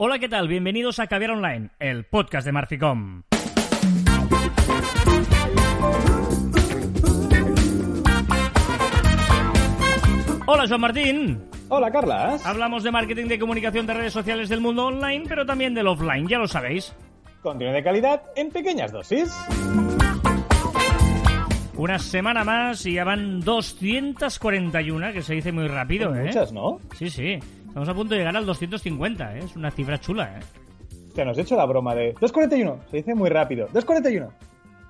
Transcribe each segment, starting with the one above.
Hola, ¿qué tal? Bienvenidos a Caviar Online, el podcast de Marficom. Hola, Joan Martín. Hola, Carlas. Hablamos de marketing de comunicación de redes sociales del mundo online, pero también del offline, ya lo sabéis. Contenido de calidad en pequeñas dosis. Una semana más y ya van 241, que se dice muy rápido, Son ¿eh? Muchas, ¿no? Sí, sí. Estamos a punto de llegar al 250, ¿eh? Es una cifra chula, ¿eh? Nos he hecho la broma de 2.41. Se dice muy rápido. 2.41.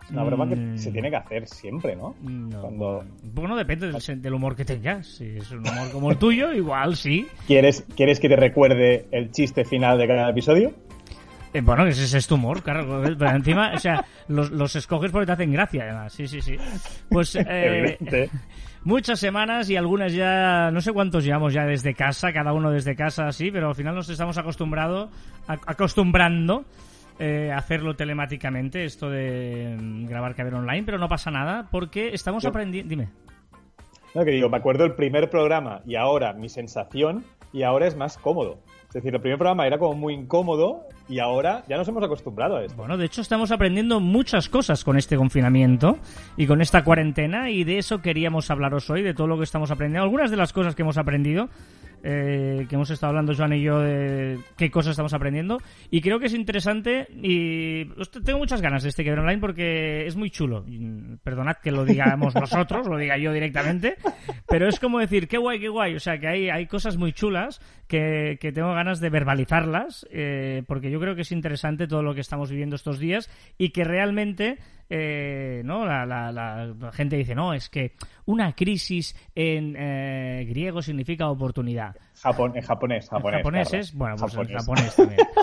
Es una broma Mm. que se tiene que hacer siempre, ¿no? No, Cuando Bueno, depende del, sen- del humor que tengas. Si es un humor como el tuyo, igual sí. ¿Quieres, ¿Quieres que te recuerde el chiste final de cada episodio? Eh, bueno, ese ese es tu humor, claro. Pero encima, o sea, los, los escoges porque te hacen gracia, además. Sí, sí, sí. Pues eh. Muchas semanas y algunas ya, no sé cuántos llevamos ya desde casa, cada uno desde casa, sí, pero al final nos estamos acostumbrado, acostumbrando eh, a hacerlo telemáticamente, esto de mm, grabar Caber Online, pero no pasa nada porque estamos aprendiendo... Dime. No, que digo, me acuerdo el primer programa y ahora mi sensación y ahora es más cómodo. Es decir, el primer programa era como muy incómodo y ahora ya nos hemos acostumbrado a esto. Bueno, de hecho estamos aprendiendo muchas cosas con este confinamiento y con esta cuarentena y de eso queríamos hablaros hoy, de todo lo que estamos aprendiendo. Algunas de las cosas que hemos aprendido, eh, que hemos estado hablando Joan y yo de qué cosas estamos aprendiendo y creo que es interesante y tengo muchas ganas de este que online porque es muy chulo. Y, Perdonad que lo digamos nosotros, lo diga yo directamente, pero es como decir, qué guay, qué guay. O sea, que hay, hay cosas muy chulas que, que tengo ganas de verbalizarlas eh, porque yo creo que es interesante todo lo que estamos viviendo estos días y que realmente eh, no la, la- la- gente dice no es que una crisis en eh, griego significa oportunidad Japón, en japonés, japonés. japonés es bueno pues en Japonés. japonés también.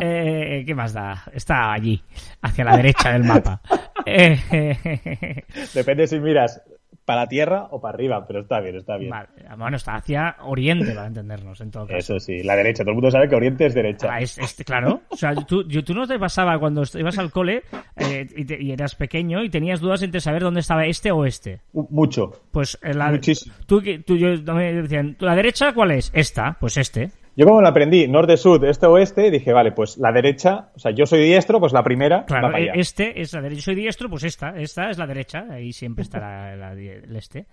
Eh, qué más da está allí hacia la derecha del mapa. Eh, Depende si miras para la tierra o para arriba, pero está bien, está bien. vale, bueno está hacia oriente para entendernos en todo caso Eso sí, la derecha. Todo el mundo sabe que Oriente es derecha. Ah, es- es- claro, o sea, tú, yo- tú no te pasaba cuando ibas al cole eh, y, te- y eras pequeño y tenías dudas entre saber dónde estaba este o este. Mucho. Pues eh, la, Muchísimo. tú, tú, yo, me decían, ¿la derecha cuál es? Esta, pues este. Yo como lo aprendí, norte, sur, este, oeste, dije, vale, pues la derecha, o sea, yo soy diestro, pues la primera Claro, va para allá. este es la derecha. Yo soy diestro, pues esta, esta es la derecha, ahí siempre estará la- el este.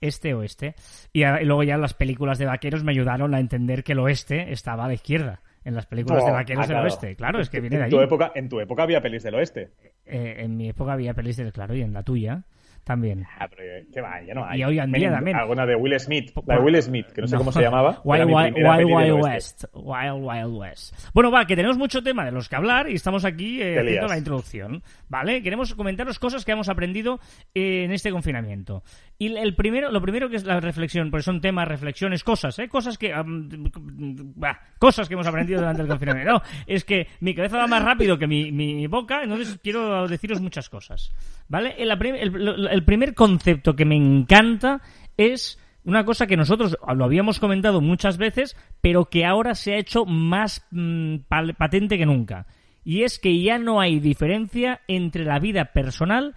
Este o este. Y, a- y luego ya las películas de vaqueros me ayudaron a entender que el oeste estaba a la izquierda. En las películas Oh, de vaqueros ah, del oeste. Claro, es que viene de en allí. tu época, en tu época había pelis del oeste. Eh, en mi época había pelis del claro y en la tuya también. Ah, pero eh, qué va, ya no hay. Y hoy en día también. Alguna de Will Smith, la de Will Smith, que no sé cómo se llamaba. Wild, Wild. West. Wild Wild West. Bueno, va, que tenemos mucho tema de los que hablar y estamos aquí eh, haciendo la introducción. ¿Vale? Queremos comentaros cosas que hemos aprendido eh, en este confinamiento. Y el primero, lo primero que es la reflexión, porque son temas, reflexiones, cosas, ¿eh? Cosas que. bah, cosas que hemos aprendido durante el confinamiento. No, es que mi cabeza va más rápido que mi, mi boca, entonces quiero deciros muchas cosas. ¿Vale? El, la prim- el- el primer concepto que me encanta es una cosa que nosotros lo habíamos comentado muchas veces, pero que ahora se ha hecho más mm, patente que nunca. Y es que ya no hay diferencia entre la vida personal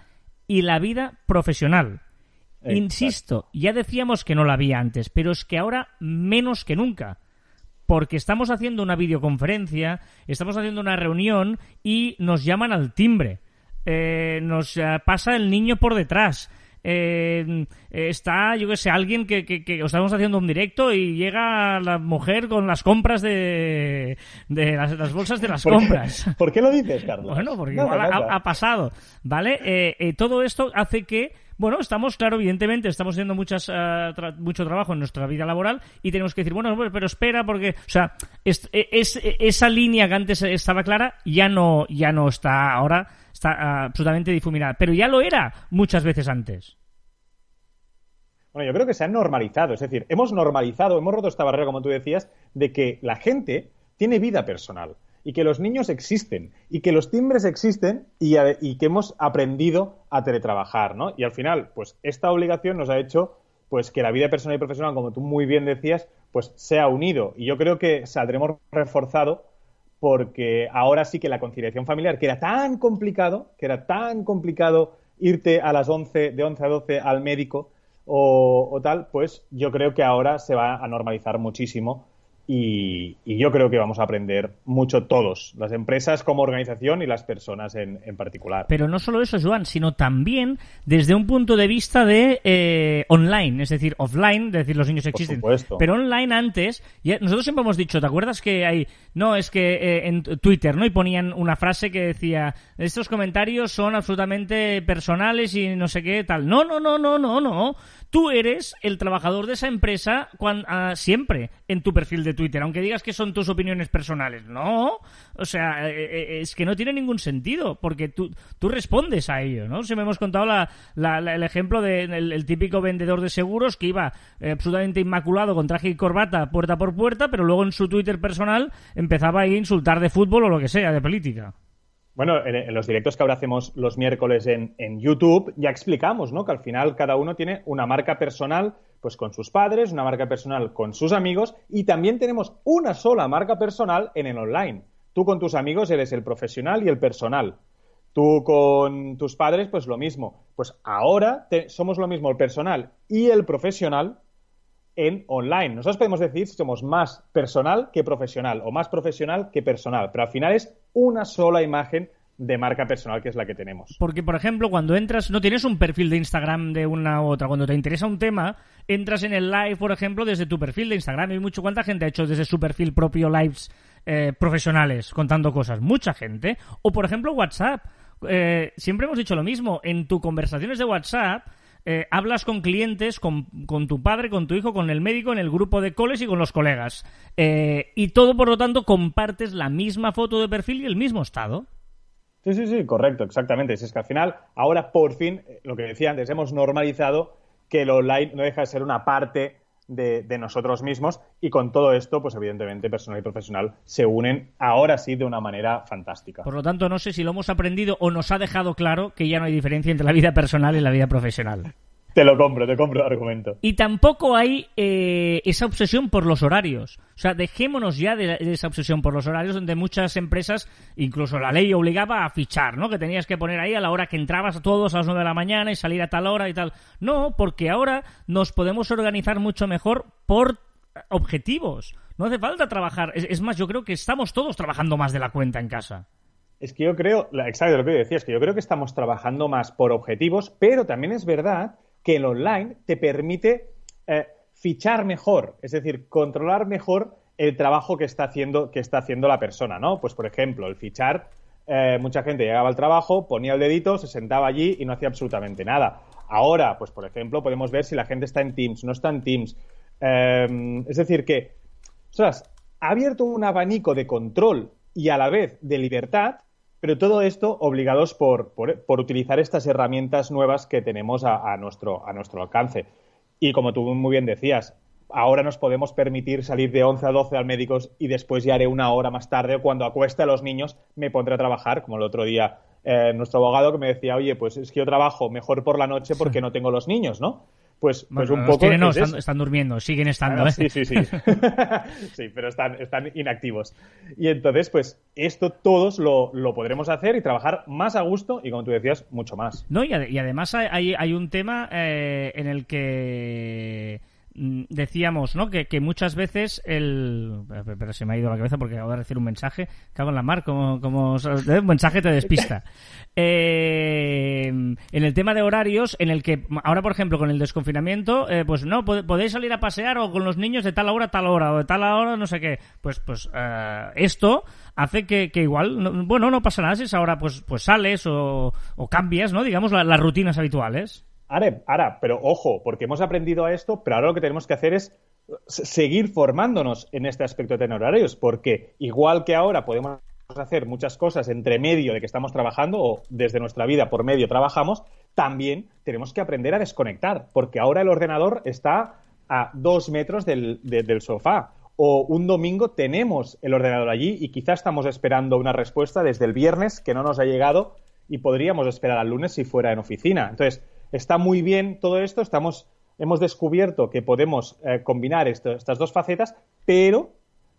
y la vida profesional. Exacto. Insisto, ya decíamos que no la había antes, pero es que ahora menos que nunca. Porque estamos haciendo una videoconferencia, estamos haciendo una reunión y nos llaman al timbre. Eh, nos eh, pasa el niño por detrás. Eh, está, yo que sé, alguien que, que, que estamos haciendo un directo y llega la mujer con las compras de, de las, las bolsas de las ¿Por qué- compras. ¿Por qué lo dices, Carlos? Bueno, porque igual ha- pasado, ¿vale? Eh, eh, todo esto hace que, bueno, estamos, claro, evidentemente, estamos haciendo muchas, tra- mucho trabajo en nuestra vida laboral y tenemos que decir, bueno, pero espera, porque, o sea, es, es- esa línea que antes estaba clara ya no, ya no está ahora, está ah, absolutamente difuminada, pero ya lo era muchas veces antes. Bueno, yo creo que se ha normalizado, es decir, hemos normalizado, hemos roto esta barrera, como tú decías, de que la gente tiene vida personal y que los niños existen y que los timbres existen y, que hemos aprendido a teletrabajar, ¿no? Y al final, pues esta obligación nos ha hecho pues que la vida personal y profesional, como tú muy bien decías, pues sea unido. Y yo creo que saldremos reforzado porque ahora sí que la conciliación familiar, que era tan complicado, que era tan complicado irte a las 11, de 11 a 12 al médico o tal, pues yo creo que ahora se va a normalizar muchísimo y, yo creo que vamos a aprender mucho todos, las empresas como organización y las personas en, particular. Pero no solo eso, Joan, sino también desde un punto de vista de eh, online, es decir, offline, es decir, los niños existen. Pero online antes, nosotros siempre hemos dicho, ¿te acuerdas que hay, no, es que eh, en Twitter, ¿no? Y ponían una frase que decía, estos comentarios son absolutamente personales y no sé qué tal. No, no, no, no, no, no. Tú eres el trabajador de esa empresa ah, siempre en tu perfil de Twitter, aunque digas que son tus opiniones personales. No, o sea, eh, eh, es que no tiene ningún sentido, porque tú, tú respondes a ello, ¿no? Si me hemos contado el ejemplo del típico vendedor de seguros que iba eh, absolutamente inmaculado con traje y corbata puerta por puerta, pero luego en su Twitter personal empezaba a insultar de fútbol o lo que sea, de política. Bueno, en, los directos que ahora hacemos los miércoles en, YouTube ya explicamos, ¿no? Que al final cada uno tiene una marca personal, pues con sus padres, una marca personal con sus amigos y también tenemos una sola marca personal en el online. Tú con tus amigos eres el profesional y el personal. Tú con tus padres, pues lo mismo. Pues ahora somos lo mismo el personal y el profesional en online. Nosotros podemos decir si somos más personal que profesional o más profesional que personal, pero al final es una sola imagen de marca personal que es la que tenemos. Porque, por ejemplo, cuando entras, no tienes un perfil de Instagram de una u otra. Cuando te interesa un tema, entras en el live, por ejemplo, desde tu perfil de Instagram. Y mucho, ¿cuánta gente ha hecho desde su perfil propio lives eh, profesionales contando cosas? Mucha gente. O, por ejemplo, WhatsApp. Eh, siempre hemos dicho lo mismo. En tus conversaciones de WhatsApp eh, hablas con clientes, con, tu padre, con tu hijo, con el médico, en el grupo de coles y con los colegas. Eh, y todo, por lo tanto, compartes la misma foto de perfil y el mismo estado. Sí, sí, sí, correcto, exactamente. es que al final, ahora por fin, eh, lo que decía antes, hemos normalizado que el online no deja de ser una parte de, nosotros mismos y con todo esto, pues evidentemente personal y profesional se unen ahora sí de una manera fantástica. Por lo tanto, no sé si lo hemos aprendido o nos ha dejado claro que ya no hay diferencia entre la vida personal y la vida profesional. Te lo compro, te compro el argumento. Y tampoco hay eh, esa obsesión por los horarios. O sea, dejémonos ya de, esa obsesión por los horarios, donde muchas empresas, incluso la ley obligaba a fichar, ¿no? Que tenías que poner ahí a la hora que entrabas a todos a las nueve de la mañana y salir a tal hora y tal. No, porque ahora nos podemos organizar mucho mejor por objetivos. No hace falta trabajar. Es, más, yo creo que estamos todos trabajando más de la cuenta en casa. Es que yo creo, exacto lo que decías, que yo creo que estamos trabajando más por objetivos, pero también es verdad que el online te permite eh, fichar mejor, es decir, controlar mejor el trabajo que está haciendo, que está haciendo la persona, ¿no? Pues, por ejemplo, el fichar, eh, mucha gente llegaba al trabajo, ponía el dedito, se sentaba allí y no hacía absolutamente nada. Ahora, pues, por ejemplo, podemos ver si la gente está en Teams, no está en Teams. Eh, es decir, que, ostras, ha abierto un abanico de control y a la vez de libertad pero todo esto obligados por, por, utilizar estas herramientas nuevas que tenemos a, nuestro, a nuestro alcance. Y como tú muy bien decías, ahora nos podemos permitir salir de 11 a 12 al médico y después ya haré una hora más tarde o cuando acueste a los niños me pondré a trabajar, como el otro día eh, nuestro abogado que me decía, oye, pues es que yo trabajo mejor por la noche porque no tengo los niños, ¿no? Pues, pues un poco. no, están, durmiendo, siguen estando. Ah, ¿eh? Sí, sí, sí. sí, pero están, están inactivos. Y entonces, pues esto todos lo, lo, podremos hacer y trabajar más a gusto y, como tú decías, mucho más. No, y, además hay, hay, un tema eh, en el que decíamos, ¿no? Que, muchas veces el... Pero se me ha ido la cabeza porque acabo de recibir un mensaje. Cago en la mar, como, como un mensaje te despista. Eh, en el tema de horarios, en el que ahora, por ejemplo, con el desconfinamiento, eh, pues no, podéis salir a pasear o con los niños de tal hora a tal hora o de tal hora no sé qué. Pues, pues eh, esto hace que, igual, bueno, no pasa nada si ahora pues, pues sales o, cambias, ¿no? Digamos, las rutinas habituales. Ahora, pero ojo, porque hemos aprendido a esto, pero ahora lo que tenemos que hacer es seguir formándonos en este aspecto de tener horarios, porque igual que ahora podemos hacer muchas cosas entre medio de que estamos trabajando o desde nuestra vida por medio trabajamos, también tenemos que aprender a desconectar, porque ahora el ordenador está a dos metros del, del sofá. O un domingo tenemos el ordenador allí y quizás estamos esperando una respuesta desde el viernes que no nos ha llegado y podríamos esperar al lunes si fuera en oficina. Entonces, Está muy bien todo esto, estamos, hemos descubierto que podemos eh, combinar estas dos facetas, pero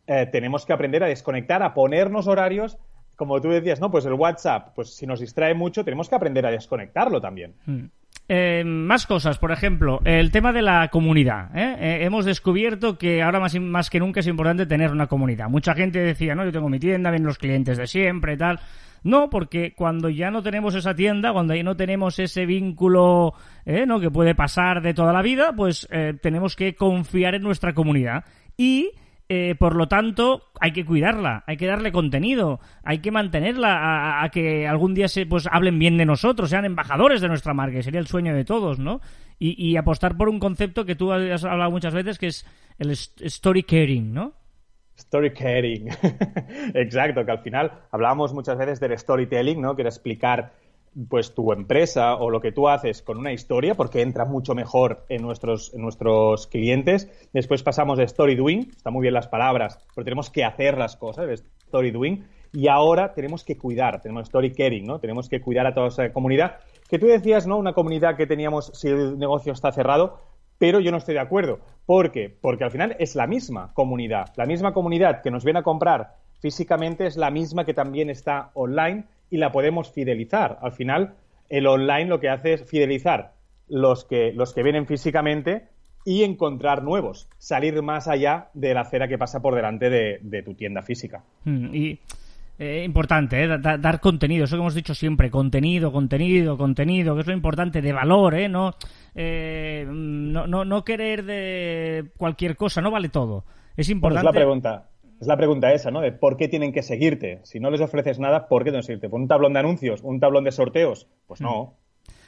eh, tenemos que aprender a desconectar, a ponernos horarios. Como tú decías, ¿no? Pues el WhatsApp, pues si nos distrae mucho, tenemos que aprender a desconectarlo también. Hmm. Eh, más cosas, por ejemplo, el tema de la comunidad. ¿eh? Eh, hemos descubierto que ahora más, que nunca es importante tener una comunidad. Mucha gente decía, no, yo tengo mi tienda, ven los clientes de siempre, tal. No, porque cuando ya no tenemos esa tienda, cuando ya no tenemos ese vínculo ¿no? que puede pasar de toda la vida, pues tenemos que confiar en nuestra comunidad. Y eh, por lo tanto, hay que cuidarla, hay que darle contenido, hay que mantenerla a, que algún día se pues hablen bien de nosotros, sean embajadores de nuestra marca, que sería el sueño de todos, ¿no? Y, apostar por un concepto que tú has hablado muchas veces, que es el story caring, ¿no? Story caring, exacto, que al final hablábamos muchas veces del storytelling, ¿no? Que era explicar pues tu empresa o lo que tú haces con una historia, porque entra mucho mejor en nuestros, en nuestros clientes. Después pasamos de story doing, está muy bien las palabras, pero tenemos que hacer las cosas, story doing. Y ahora tenemos que cuidar, tenemos story caring, ¿no? Tenemos que cuidar a toda esa comunidad. Que tú decías, ¿no? Una comunidad que teníamos si el negocio está cerrado, pero yo no estoy de acuerdo. ¿Por qué? Porque al final es la misma comunidad. La misma comunidad que nos viene a comprar físicamente es la misma que también está online y la podemos fidelizar. Al final, el online lo que hace es fidelizar los que, los que vienen físicamente y encontrar nuevos, salir más allá de la acera que pasa por delante de, tu tienda física. Mm, y eh, importante, eh, dar contenido, eso que hemos dicho siempre, contenido, contenido, contenido, que es lo importante, de valor, ¿eh? No, eh, no, no, no querer de cualquier cosa, no vale todo. Es importante. la pregunta. Es la pregunta esa, ¿no? De por qué tienen que seguirte. Si no les ofreces nada, ¿por qué tienen que seguirte? ¿Por un tablón de anuncios? ¿Un tablón de sorteos? Pues no.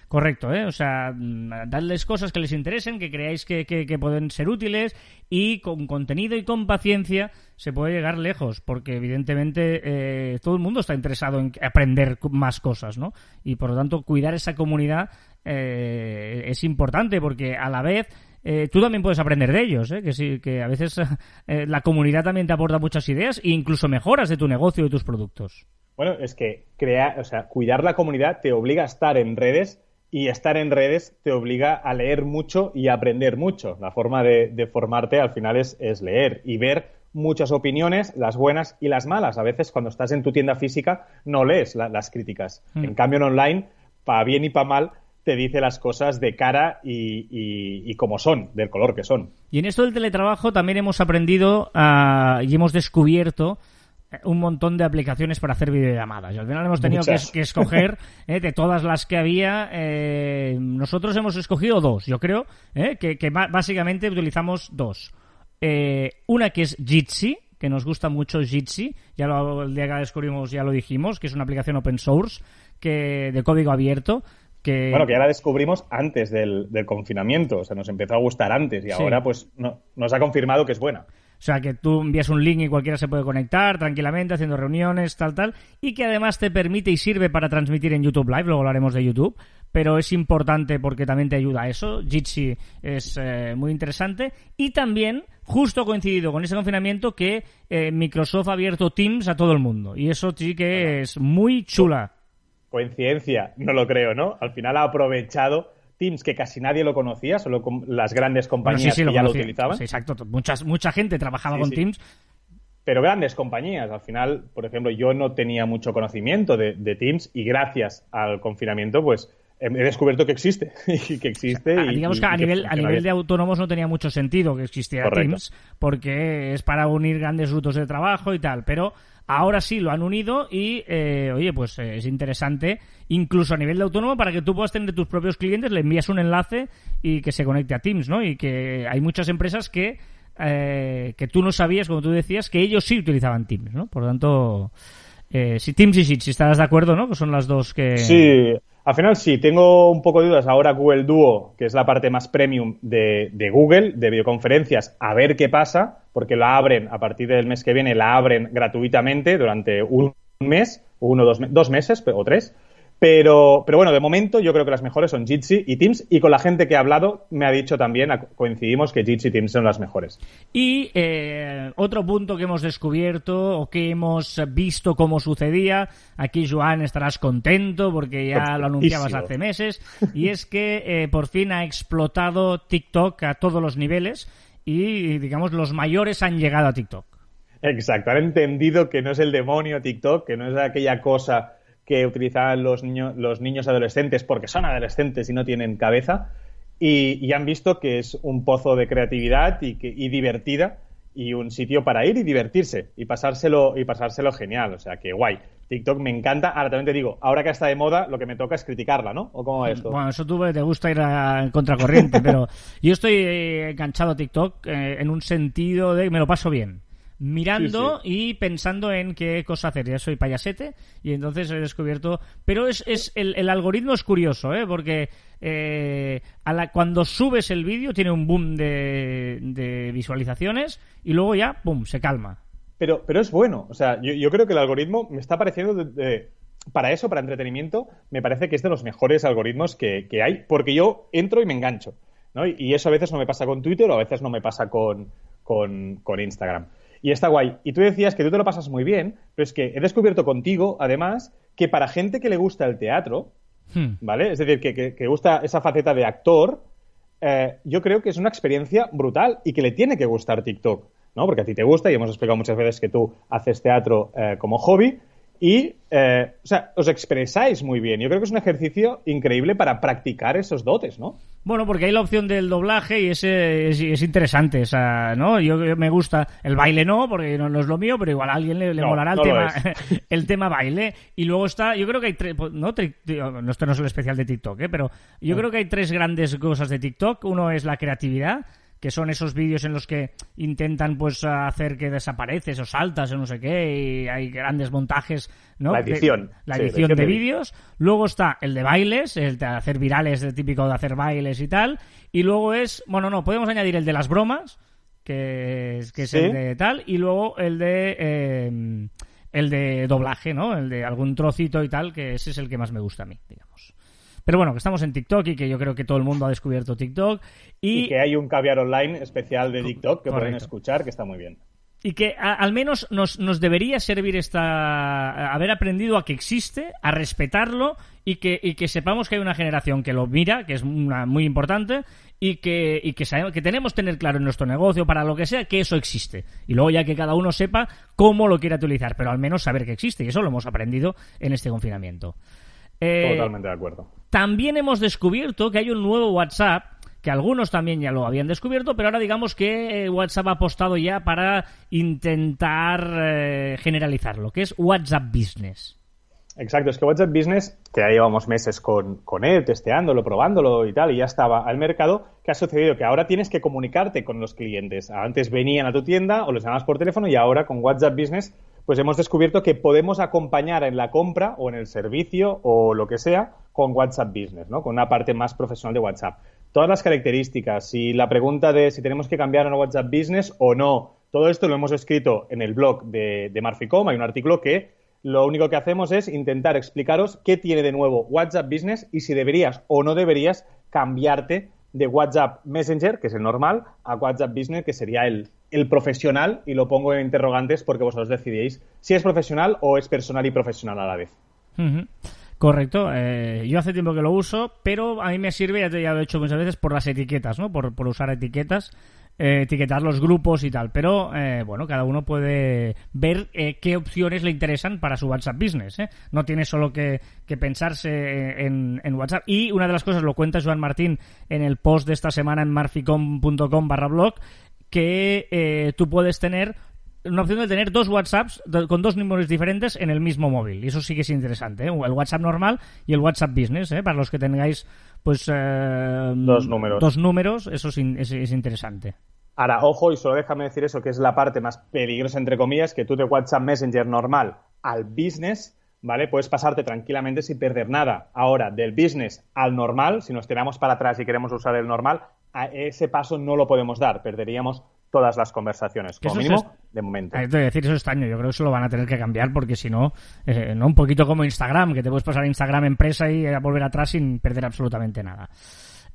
Correcto, ¿eh? O sea, dadles cosas que les interesen, que creáis que, que, pueden ser útiles y con contenido y con paciencia se puede llegar lejos, porque evidentemente eh, todo el mundo está interesado en aprender más cosas, ¿no? Y por lo tanto, cuidar esa comunidad eh, es importante, porque a la vez eh, tú también puedes aprender de ellos, ¿eh? que sí, que a veces eh, la comunidad también te aporta muchas ideas e incluso mejoras de tu negocio y tus productos. Bueno, es que crear, o sea, cuidar la comunidad te obliga a estar en redes y estar en redes te obliga a leer mucho y a aprender mucho. La forma de, formarte al final es, leer y ver muchas opiniones, las buenas y las malas. A veces cuando estás en tu tienda física no lees las críticas. Mm. En cambio en online, para bien y para mal, te dice las cosas de cara y, como son, del color que son. Y en esto del teletrabajo también hemos aprendido ah, y hemos descubierto un montón de aplicaciones para hacer videollamadas. Y al final hemos tenido que, escoger eh, de todas las que había. Eh, nosotros hemos escogido dos, yo creo, que, que, básicamente utilizamos dos. una que es Jitsi, que nos gusta mucho Jitsi, ya lo, el día que la descubrimos ya lo dijimos, que es una aplicación open source que de código abierto bueno, que ya la descubrimos antes del, confinamiento, o sea, nos empezó a gustar antes y ahora pues no, nos ha confirmado que es buena. O sea, que tú envías un link y cualquiera se puede conectar tranquilamente, haciendo reuniones, tal, tal, y que además te permite y sirve para transmitir en YouTube Live, luego hablaremos de YouTube, pero es importante porque también te ayuda a eso. Jitsi es eh, muy interesante y también justo coincidido con ese confinamiento que eh, Microsoft ha abierto Teams a todo el mundo y eso sí que es muy chula coincidencia, no lo creo, ¿no? Al final ha aprovechado Teams que casi nadie lo conocía, solo con las grandes compañías que ya lo utilizaban. exacto, Muchas, mucha gente trabajaba con Teams. Pero grandes compañías. Al final, por ejemplo, yo no tenía mucho conocimiento de, Teams y gracias al confinamiento, pues he descubierto que existe y que existe. y, digamos que a nivel, a nivel de autónomos no tenía mucho sentido que existiera Teams porque es para unir grandes rutos de trabajo y tal, pero Ahora sí lo han unido y, eh, oye, pues eh, es interesante, incluso a nivel de autónomo, para que tú puedas tener tus propios clientes, le envías un enlace y que se conecte a Teams, ¿no? Y que hay muchas empresas que, eh, que tú no sabías, como tú decías, que ellos sí utilizaban Teams, ¿no? Por lo tanto, si Teams y Sheets, si estás de acuerdo, ¿no? Que son las dos que... Sí, al final sí, tengo un poco de dudas. Ahora Google Duo, que es la parte más premium de, Google, de videoconferencias, a ver qué pasa, porque la abren a partir del mes que viene, la abren gratuitamente durante un mes, uno, dos, dos meses o tres. Pero, pero bueno, de momento yo creo que las mejores son Jitsi y Teams y con la gente que ha hablado me ha dicho también, coincidimos que Jitsi y Teams son las mejores. Y eh, otro punto que hemos descubierto o que hemos visto cómo sucedía, aquí Joan estarás contento porque ya lo anunciabas hace meses, y es que eh, por fin ha explotado TikTok a todos los niveles y digamos los mayores han llegado a TikTok. Exacto, han entendido que no es el demonio TikTok, que no es aquella cosa que utilizan los, niños los niños adolescentes porque son adolescentes y no tienen cabeza y, han visto que es un pozo de creatividad y, que, y divertida y un sitio para ir y divertirse y pasárselo y pasárselo genial, o sea que guay. TikTok me encanta. Ahora también te digo, ahora que está de moda, lo que me toca es criticarla, ¿no? ¿O cómo es esto? Bueno, eso tú te gusta ir a, en contracorriente, pero yo estoy eh, enganchado a TikTok eh, en un sentido de que me lo paso bien mirando y pensando en qué cosa hacer. Ya soy payasete y entonces he descubierto. Pero es, es el, algoritmo es curioso, ¿eh? porque eh, cuando subes el vídeo tiene un boom de, visualizaciones y luego ya, ¡pum!, se calma. Pero, pero es bueno. O sea, yo, creo que el algoritmo me está pareciendo para eso, para entretenimiento, me parece que es de los mejores algoritmos que, hay, porque yo entro y me engancho. ¿no? Y, eso a veces no me pasa con Twitter o a veces no me pasa con, con Instagram. Y está guay. Y tú decías que tú te lo pasas muy bien, pero es que he descubierto contigo, además, que para gente que le gusta el teatro, hmm. ¿vale? Es decir, que, que, gusta esa faceta de actor, eh, yo creo que es una experiencia brutal y que le tiene que gustar TikTok, ¿no? Porque a ti te gusta y hemos explicado muchas veces que tú haces teatro eh, como hobby, y, eh, o sea, os expresáis muy bien. Yo creo que es un ejercicio increíble para practicar esos dotes, ¿no? Bueno, porque hay la opción del doblaje y ese es, interesante, esa, ¿no? Yo, me gusta el baile no, porque no, es lo mío, pero igual a alguien le, molará el tema, el tema baile. Y luego está, yo creo que hay tres, pues, no, no, esto no es el especial de TikTok, ¿eh? pero yo creo que hay tres grandes cosas de TikTok. Uno es la creatividad que son esos vídeos en los que intentan pues hacer que desapareces o saltas o no sé qué y hay grandes montajes, ¿no? La edición. la edición de, vídeos. Luego está el de bailes, el de hacer virales, el típico de hacer bailes y tal. Y luego es, bueno, no, podemos añadir el de las bromas, que es, que es el de tal, y luego el de... Eh, el de doblaje, ¿no? El de algún trocito y tal, que ese es el que más me gusta a mí, digamos. Pero bueno, que estamos en TikTok y que yo creo que todo el mundo ha descubierto TikTok. Y, que hay un caviar online especial de TikTok que pueden escuchar, que está muy bien. Y que al menos nos, nos, debería servir esta haber aprendido a que existe, a respetarlo y que, y que sepamos que hay una generación que lo mira, que es una, muy importante, y que, y que, sabemos, que tenemos que tener claro en nuestro negocio, para lo que sea, que eso existe. Y luego ya que cada uno sepa cómo lo quiere utilizar, pero al menos saber que existe. Y eso lo hemos aprendido en este confinamiento. Eh, Totalmente de acuerdo. También hemos descubierto que hay un nuevo WhatsApp que algunos también ya lo habían descubierto, pero ahora digamos que eh, WhatsApp ha apostado ya para intentar eh, generalizarlo, que es WhatsApp Business. Exacto, es que WhatsApp Business, que ya llevamos meses con, con él, testeándolo, probándolo y tal, y ya estaba al mercado, ¿qué ha sucedido? Que ahora tienes que comunicarte con los clientes. Antes venían a tu tienda o les llamabas por teléfono y ahora con WhatsApp Business pues hemos descubierto que podemos acompañar en la compra o en el servicio o lo que sea con WhatsApp Business, ¿no? Con una parte más profesional de WhatsApp. Todas las características y la pregunta de si tenemos que cambiar a WhatsApp Business o no, todo esto lo hemos escrito en el blog de, de Marficom. Hay un artículo que lo único que hacemos es intentar explicaros qué tiene de nuevo WhatsApp Business y si deberías o no deberías cambiarte de WhatsApp Messenger, que es el normal, a WhatsApp Business, que sería el, el profesional, y lo pongo en interrogantes porque vosotros decidéis si es profesional o es personal y profesional a la vez. Correcto. Eh, yo hace tiempo que lo uso, pero a mí me sirve, ya, te, ya lo he hecho muchas veces, por las etiquetas, ¿no? Por, por usar etiquetas eh, etiquetar los grupos y tal. Pero, eh, bueno, cada uno puede ver eh, qué opciones le interesan para su WhatsApp Business. No tiene solo que, pensarse en, WhatsApp. Y una de las cosas, lo cuenta Joan Martín en el post de esta semana en marficom.com barra blog, que tú puedes tener una opción de tener dos WhatsApps con dos números diferentes en el mismo móvil. Y eso sí que es interesante, El WhatsApp normal y el WhatsApp Business, Para los que tengáis pues eh, dos números. Dos números, eso es, es, interesante. Ahora, ojo, y solo déjame decir eso, que es la parte más peligrosa, entre comillas, que tú de WhatsApp Messenger normal al business, ¿vale? Puedes pasarte tranquilamente sin perder nada. Ahora, del business al normal, si nos tiramos para atrás y queremos usar el normal, a ese paso no lo podemos dar, perderíamos todas las conversaciones, como mínimo, de momento. Hay que decir, eso es extraño. Yo creo que eso lo van a tener que cambiar porque si no, eh, no un poquito como Instagram, que te puedes pasar a Instagram empresa y a volver atrás sin perder absolutamente nada.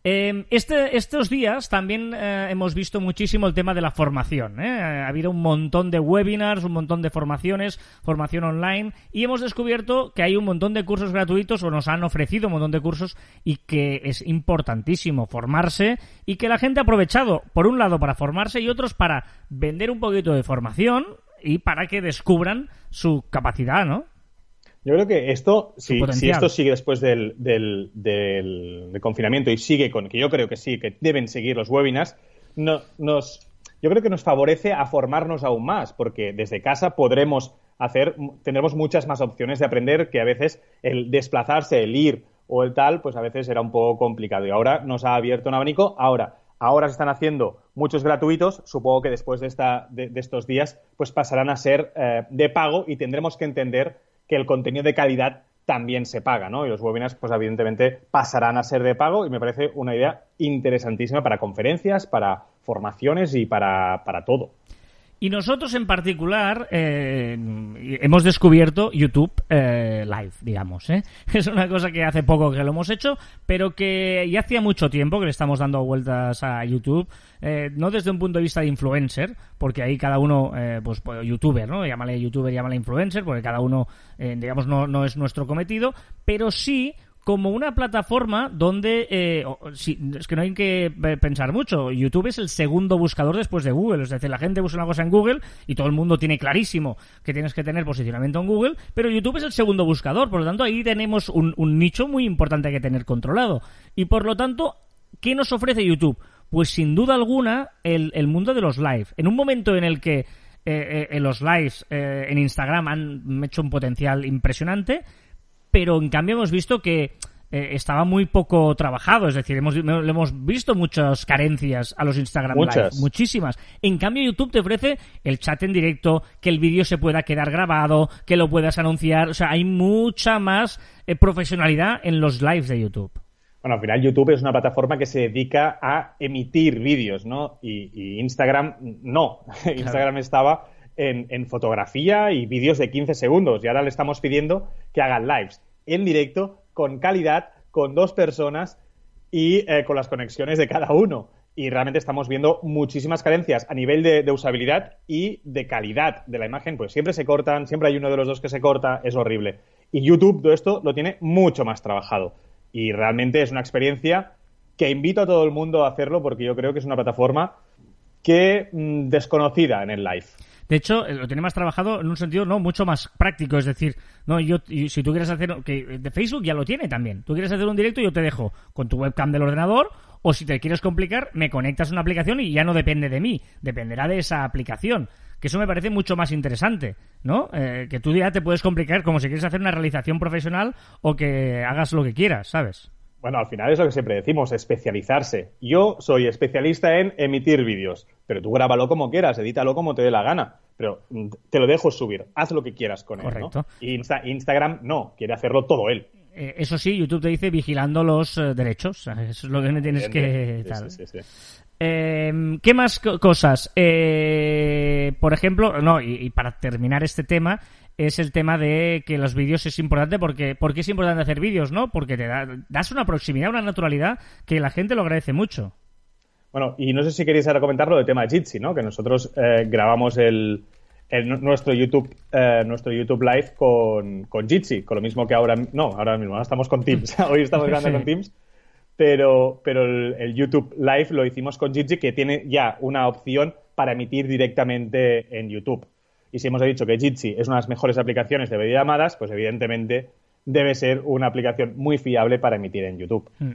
Em, este, estos días también eh, hemos visto muchísimo el tema de la formación. ¿eh? Ha habido un montón de webinars, un montón de formaciones, formación online, y hemos descubierto que hay un montón de cursos gratuitos o nos han ofrecido un montón de cursos y que es importantísimo formarse y que la gente ha aprovechado, por un lado, para formarse y otros para vender un poquito de formación y para que descubran su capacidad, ¿no? Yo creo que esto, si, esto sigue después del, del, confinamiento y sigue con, que yo creo que sí, que deben seguir los webinars, no, nos, yo creo que nos favorece a formarnos aún más, porque desde casa podremos hacer, tendremos muchas más opciones de aprender que a veces el desplazarse, el ir o el tal, pues a veces era un poco complicado. Y ahora nos ha abierto un abanico. Ahora, ahora se están haciendo muchos gratuitos. Supongo que después de, esta, de, estos días, pues pasarán a ser eh, de pago y tendremos que entender que el contenido de calidad también se paga, ¿no? Y los webinars, pues evidentemente pasarán a ser de pago y me parece una idea interesantísima para conferencias, para formaciones y para, para todo. Y nosotros en particular eh, hemos descubierto YouTube eh, Live, digamos. ¿eh? Es una cosa que hace poco que lo hemos hecho, pero que ya hacía mucho tiempo que le estamos dando vueltas a YouTube. Eh, no desde un punto de vista de influencer, porque ahí cada uno, eh, pues, pues youtuber, ¿no? Llámale youtuber, llámale influencer, porque cada uno, digamos, no, no es nuestro cometido, pero sí como una plataforma donde eh, es que no hay que pensar mucho. YouTube es el segundo buscador después de Google. Es decir, la gente busca una cosa en Google y todo el mundo tiene clarísimo que tienes que tener posicionamiento en Google, pero YouTube es el segundo buscador. Por lo tanto, ahí tenemos un, nicho muy importante que tener controlado. Y por lo tanto, ¿qué nos ofrece YouTube? Pues sin duda alguna el, mundo de los live. En un momento en el que eh, eh, los lives en Instagram han hecho un potencial impresionante, pero en cambio hemos visto que eh, estaba muy poco trabajado, es decir, hemos, le hemos visto muchas carencias a los Instagram Live, muchísimas. En cambio, YouTube te ofrece el chat en directo, que el vídeo se pueda quedar grabado, que lo puedas anunciar, o sea, hay mucha más eh, profesionalidad en los lives de YouTube. Bueno, al final YouTube es una plataforma que se dedica a emitir vídeos, ¿no? Y, Instagram no. Instagram estaba en, fotografía y vídeos de 15 segundos y ahora le estamos pidiendo que hagan lives en directo, con calidad, con dos personas y eh, con las conexiones de cada uno. Y realmente estamos viendo muchísimas carencias a nivel de, usabilidad y de calidad de la imagen. Pues siempre se cortan, siempre hay uno de los dos que se corta, es horrible. Y YouTube todo esto lo tiene mucho más trabajado. Y realmente es una experiencia que invito a todo el mundo a hacerlo porque yo creo que es una plataforma que mm, desconocida en el live. De hecho, eh, lo tiene más trabajado en un sentido no mucho más práctico, es decir, no yo si tú quieres hacer que de Facebook ya lo tiene también. Tú quieres hacer un directo, yo te dejo con tu webcam del ordenador o si te quieres complicar, me conectas a una aplicación y ya no depende de mí, dependerá de esa aplicación. Que eso me parece mucho más interesante, ¿no? Eh, que tú ya te puedes complicar como si quieres hacer una realización profesional o que hagas lo que quieras, ¿sabes? Bueno, al final es lo que siempre decimos, especializarse. Yo soy especialista en emitir vídeos, pero tú grábalo como quieras, edítalo como te dé la gana, pero mm, te lo dejo subir, haz lo que quieras con él. ¿no? Y Instagram no, quiere hacerlo todo él. Eh, eso sí, YouTube te dice vigilando los eh, derechos, eso es lo que me tienes que... Em, ¿Qué más cosas? Eh, por ejemplo, no, y, para terminar este tema, es el tema de que los vídeos es importante porque porque es importante hacer vídeos, ¿no? Porque te das una proximidad, una naturalidad que la gente lo agradece mucho. Bueno, y no sé si queréis ahora comentar lo del tema de Jitsi, ¿no? Que nosotros eh, grabamos el, nuestro YouTube eh, nuestro YouTube Live con, con Jitsi, con lo mismo que ahora no, ahora mismo, ahora estamos con Teams, hoy estamos grabando con Teams, pero, pero el, YouTube Live lo hicimos con Jitsi que tiene ya una opción para emitir directamente en YouTube. Y si hemos dicho que Jitsi es una de las mejores aplicaciones de videollamadas, pues evidentemente debe ser una aplicación muy fiable para emitir en YouTube. Mm.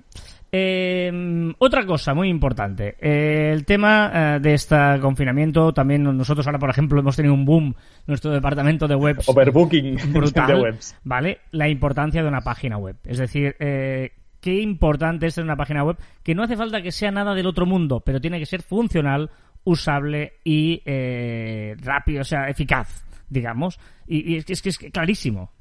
Eh, otra cosa muy importante, eh, el tema eh, de este confinamiento, también nosotros ahora, por ejemplo, hemos tenido un boom nuestro departamento de webs. Overbooking brutal, de webs. ¿Vale? La importancia de una página web. Es decir, qué importante es una página web que no hace falta que sea nada del otro mundo, pero tiene que ser funcional, usable y eh, rápido, o sea, eficaz, digamos. Y, es, que, es, que es clarísimo.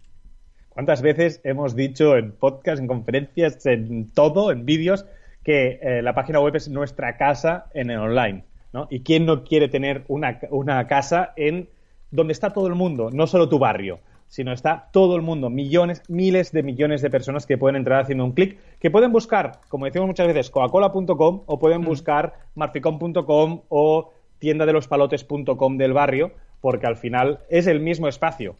¿Cuántas veces hemos dicho en podcast, en conferencias, en todo, en vídeos, que eh, la página web es nuestra casa en el online? ¿no? ¿Y quién no quiere tener una, una casa en donde está todo el mundo, no solo tu barrio? sino está todo el mundo, millones, miles de millones de personas que pueden entrar haciendo un clic, que pueden buscar, como decimos muchas veces, coca-cola.com o pueden buscar marficom.com o tiendadelospalotes.com del barrio, porque al final es el mismo espacio.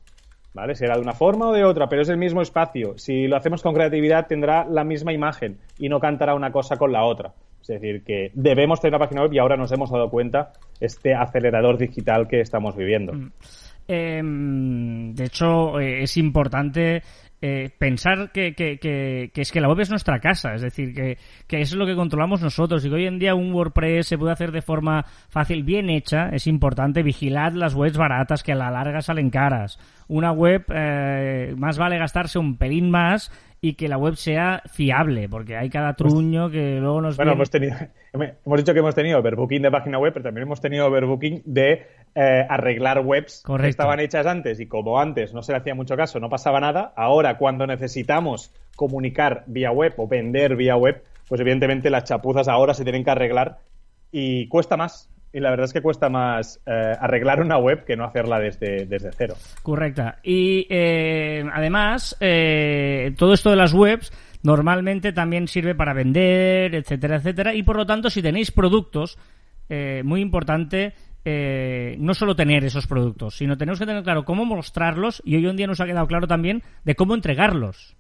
¿Vale? Será de una forma o de otra, pero es el mismo espacio. Si lo hacemos con creatividad, tendrá la misma imagen y no cantará una cosa con la otra. Es decir, que debemos tener una página web y ahora nos hemos dado cuenta este acelerador digital que estamos viviendo. Mm. Em, de hecho, eh, es importante eh, pensar que, que, que, que, es que la web es nuestra casa, es decir, que, que eso es lo que controlamos nosotros y que hoy en día un WordPress se puede hacer de forma fácil, bien hecha, es importante vigilar las webs baratas que a la larga salen caras. Una web eh, más vale gastarse un pelín más y que la web sea fiable, porque hay cada pues truño que luego nos... Bueno, hemos, tenido, hemos dicho que hemos tenido overbooking de página web, pero también hemos tenido overbooking de eh, arreglar webs que estaban hechas antes y como antes no se le hacía mucho caso, no pasaba nada, ahora cuando necesitamos comunicar vía web o vender vía web, pues evidentemente las chapuzas ahora se tienen que arreglar y cuesta más y la verdad es que cuesta más eh, arreglar una web que no hacerla desde, desde cero. Correcta. Y eh, además, eh, todo esto de las webs normalmente también sirve para vender, etcétera, etcétera. Y por lo tanto, si tenéis productos, muy importante no solo tener esos productos, sino tenemos que tener claro cómo mostrarlos y hoy en día nos ha quedado claro también de cómo entregarlos.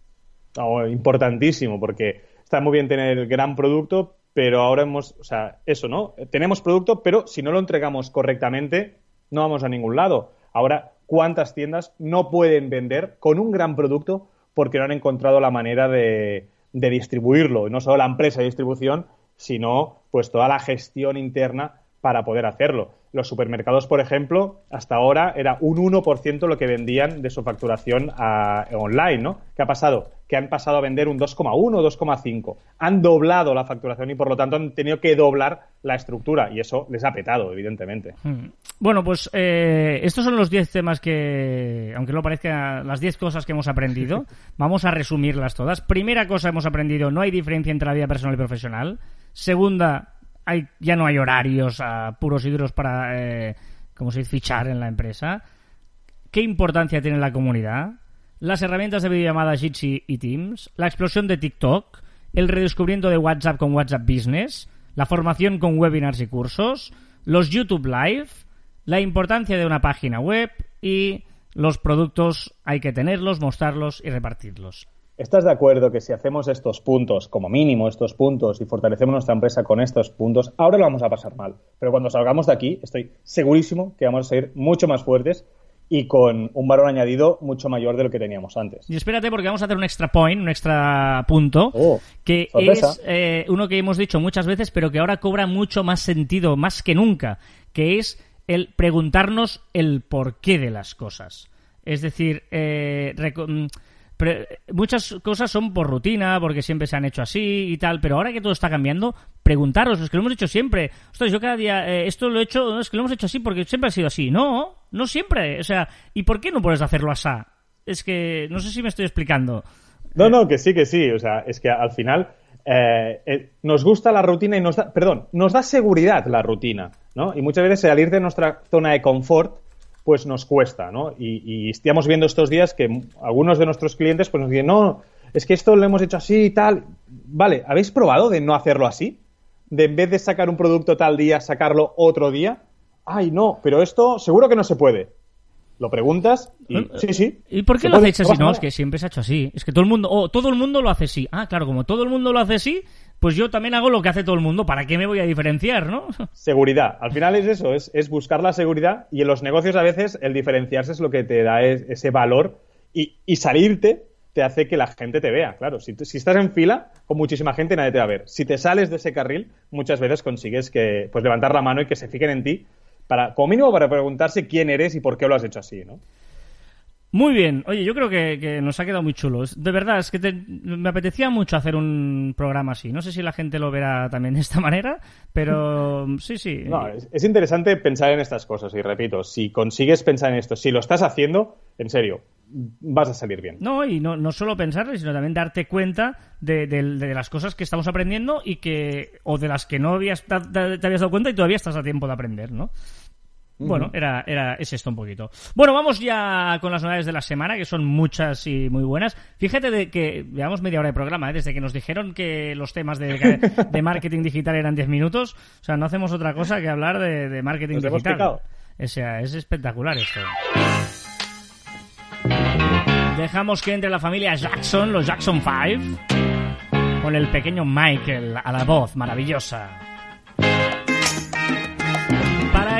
Oh, importantísimo, porque está muy bien tener el gran producto, pero ahora hemos, o sea, eso, ¿no? Tenemos producto, pero si no lo entregamos correctamente, no vamos a ningún lado. Ahora, ¿cuántas tiendas no pueden vender con un gran producto porque no han encontrado la manera de, distribuirlo? No solo la empresa de distribución, sino pues toda la gestión interna para poder hacerlo. Los supermercados, por ejemplo, hasta ahora era un 1% lo que vendían de su facturación a, online, ¿no? ¿Qué ha pasado? Que han pasado a vender un 2,1 o 2,5. Han doblado la facturación y por lo tanto han tenido que doblar la estructura y eso les ha petado, evidentemente. Hmm. Bueno, pues eh, estos son los 10 temas que, aunque no parezca, las 10 cosas que hemos aprendido. Vamos a resumirlas todas. Primera cosa hemos aprendido, no hay diferencia entre la vida personal y profesional. Segunda, ya no hay horarios puros y duros para, eh, como se dice, fichar en la empresa. ¿Qué importancia tiene la comunidad? Las herramientas de videollamada Jitsi y Teams, la explosión de TikTok, el redescubrimiento de WhatsApp con WhatsApp Business, la formación con webinars y cursos, los YouTube Live, la importancia de una página web y los productos hay que tenerlos, mostrarlos y repartirlos. ¿Estás de acuerdo que si hacemos estos puntos, como mínimo estos puntos, y fortalecemos nuestra empresa con estos puntos, ahora lo vamos a pasar mal? Pero cuando salgamos de aquí, estoy segurísimo que vamos a ir mucho más fuertes y con un valor añadido mucho mayor de lo que teníamos antes. Y espérate porque vamos a hacer un extra point, un extra punto, oh, que es eh, uno que hemos dicho muchas veces, pero que ahora cobra mucho más sentido, más que nunca, que es el preguntarnos el porqué de las cosas. Es decir, eh, pero muchas cosas son por rutina, porque siempre se han hecho así y tal, pero ahora que todo está cambiando, preguntaros, es que lo hemos hecho siempre. Ostras, yo cada día, eh, esto lo he hecho, es que lo hemos hecho así porque siempre ha sido así. No, no siempre. O sea, ¿y por qué no puedes hacerlo así? Es que no sé si me estoy explicando. No, no, que sí, que sí. O sea, es que al final eh, eh, nos gusta la rutina y nos da, perdón, nos da seguridad la rutina, ¿no? Y muchas veces salir de nuestra zona de confort pues nos cuesta, ¿no? Y, estamos viendo estos días que algunos de nuestros clientes pues nos dicen, no, es que esto lo hemos hecho así y tal. Vale, ¿habéis probado de no hacerlo así? De en vez de sacar un producto tal día, sacarlo otro día. Ay, no, pero esto seguro que no se puede. Lo preguntas y sí, sí. ¿Y por qué lo hacéis así? No, es que siempre se ha hecho así. Es que todo el mundo, oh, todo el mundo lo hace así. Ah, claro, como todo el mundo lo hace así, pues yo también hago lo que hace todo el mundo. ¿Para qué me voy a diferenciar, no? Seguridad. Al final es eso, es, es buscar la seguridad y en los negocios a veces el diferenciarse es lo que te da ese valor y, y salirte te hace que la gente te vea. Claro, si, si, estás en fila con muchísima gente nadie te va a ver. Si te sales de ese carril, muchas veces consigues que pues levantar la mano y que se fijen en ti para como mínimo para preguntarse quién eres y por qué lo has hecho así, ¿no? Muy bien. Oye, yo creo que, nos ha quedado muy chulo. De verdad, es que me apetecía mucho hacer un programa así. No sé si la gente lo verá también de esta manera, pero sí, sí. No, es, interesante pensar en estas cosas y repito, si consigues pensar en esto, si lo estás haciendo, en serio, vas a salir bien. No, y no, no solo pensar, sino también darte cuenta de, las cosas que estamos aprendiendo y que, o de las que no habías, te habías dado cuenta y todavía estás a tiempo de aprender, ¿no? Bueno, era, era, es esto un poquito. Bueno, vamos ya con las novedades de la semana, que son muchas y muy buenas. Fíjate de que llevamos media hora de programa, ¿eh? desde que nos dijeron que los temas de, de marketing digital eran 10 minutos. O sea, no hacemos otra cosa que hablar de, de marketing digital. O sea, es espectacular esto. Dejamos que entre la familia Jackson, los Jackson 5, con el pequeño Michael a la voz maravillosa.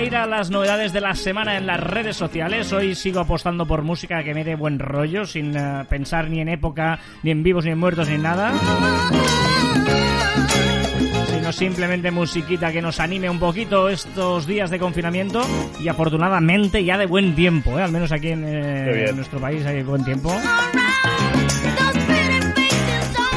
Ir a las novedades de la semana en las redes sociales. Hoy sigo apostando por música que me dé buen rollo, sin eh, pensar ni en época, ni en vivos, ni en muertos, ni en nada. Sino simplemente musiquita que nos anime un poquito estos días de confinamiento y afortunadamente ya de buen tiempo, ¿eh? al menos aquí en, eh, en nuestro país hay buen tiempo.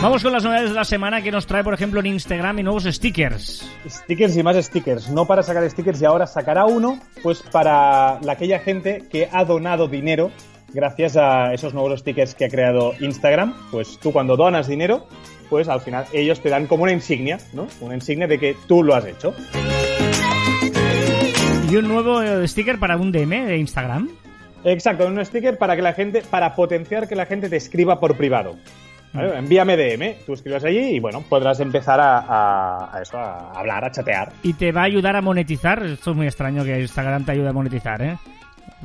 Vamos con las novedades de la semana que nos trae, por ejemplo, en Instagram y nuevos stickers. Stickers y más stickers. No para sacar stickers y ahora sacará uno, pues para la, aquella gente que ha donado dinero gracias a esos nuevos stickers que ha creado Instagram. Pues tú cuando donas dinero, pues al final ellos te dan como una insignia, ¿no? Una insignia de que tú lo has hecho. Y un nuevo eh, sticker para un DM de Instagram. Exacto, un sticker para que la gente, para potenciar que la gente te escriba por privado. Envíame DM, tú escribes allí y bueno, podrás empezar a, eso, a hablar, a chatear. Y te va a ayudar a monetizar. Esto es muy extraño que Instagram te ayude a monetizar, ¿eh?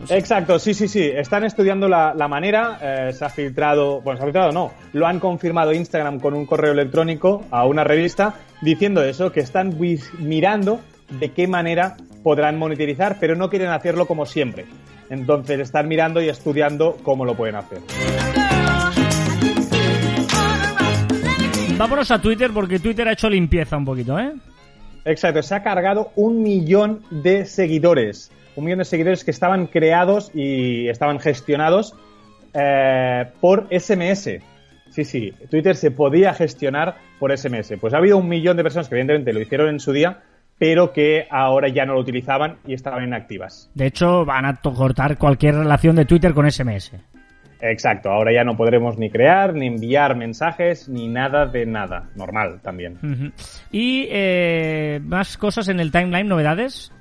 Exacto, sí, sí, sí. Están estudiando la, manera. Eh, se ha filtrado, bueno, se ha filtrado, no. Lo han confirmado Instagram con un correo electrónico a una revista diciendo eso, que están mirando de qué manera podrán monetizar, pero no quieren hacerlo como siempre. Entonces están mirando y estudiando cómo lo pueden hacer. Vámonos a Twitter porque Twitter ha hecho limpieza un poquito, ¿eh? Exacto, se ha cargado un millón de seguidores. Un millón de seguidores que estaban creados y estaban gestionados eh, por SMS. Sí, sí, Twitter se podía gestionar por SMS. Pues ha habido un millón de personas que evidentemente lo hicieron en su día, pero que ahora ya no lo utilizaban y estaban inactivas. De hecho, van a cortar cualquier relación de Twitter con SMS. Exacto, ahora ya no podremos ni crear, ni enviar mensajes, ni nada de nada. Normal también. ¿Y eh, más cosas en el timeline, novedades?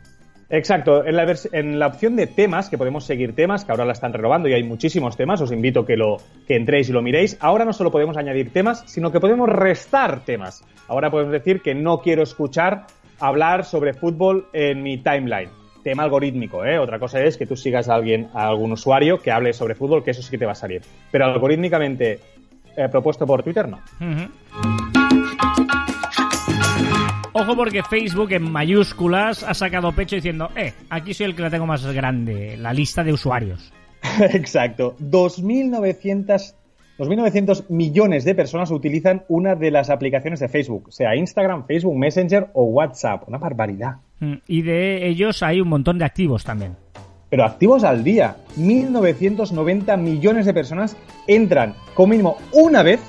Exacto, en la, en la opción de temas, que podemos seguir temas, que ahora la están renovando y hay muchísimos temas, os invito a que, lo, que entréis y lo miréis. Ahora no solo podemos añadir temas, sino que podemos restar temas. Ahora podemos decir que no quiero escuchar hablar sobre fútbol en mi timeline tema algorítmico, ¿eh? Otra cosa es que tú sigas a alguien, a algún usuario que hable sobre fútbol, que eso sí que te va a salir. Pero algorítmicamente eh, propuesto por Twitter, no. Ojo porque Facebook en mayúsculas ha sacado pecho diciendo, eh, aquí soy el que la tengo más grande, la lista de usuarios. Exacto. 2.900 2.900 millones de personas utilizan una de las aplicaciones de Facebook, sea Instagram, Facebook Messenger o WhatsApp. Una barbaridad. Mm, y de ellos hay un montón de activos también. Pero activos al día. 1.990 millones de personas entran como mínimo una vez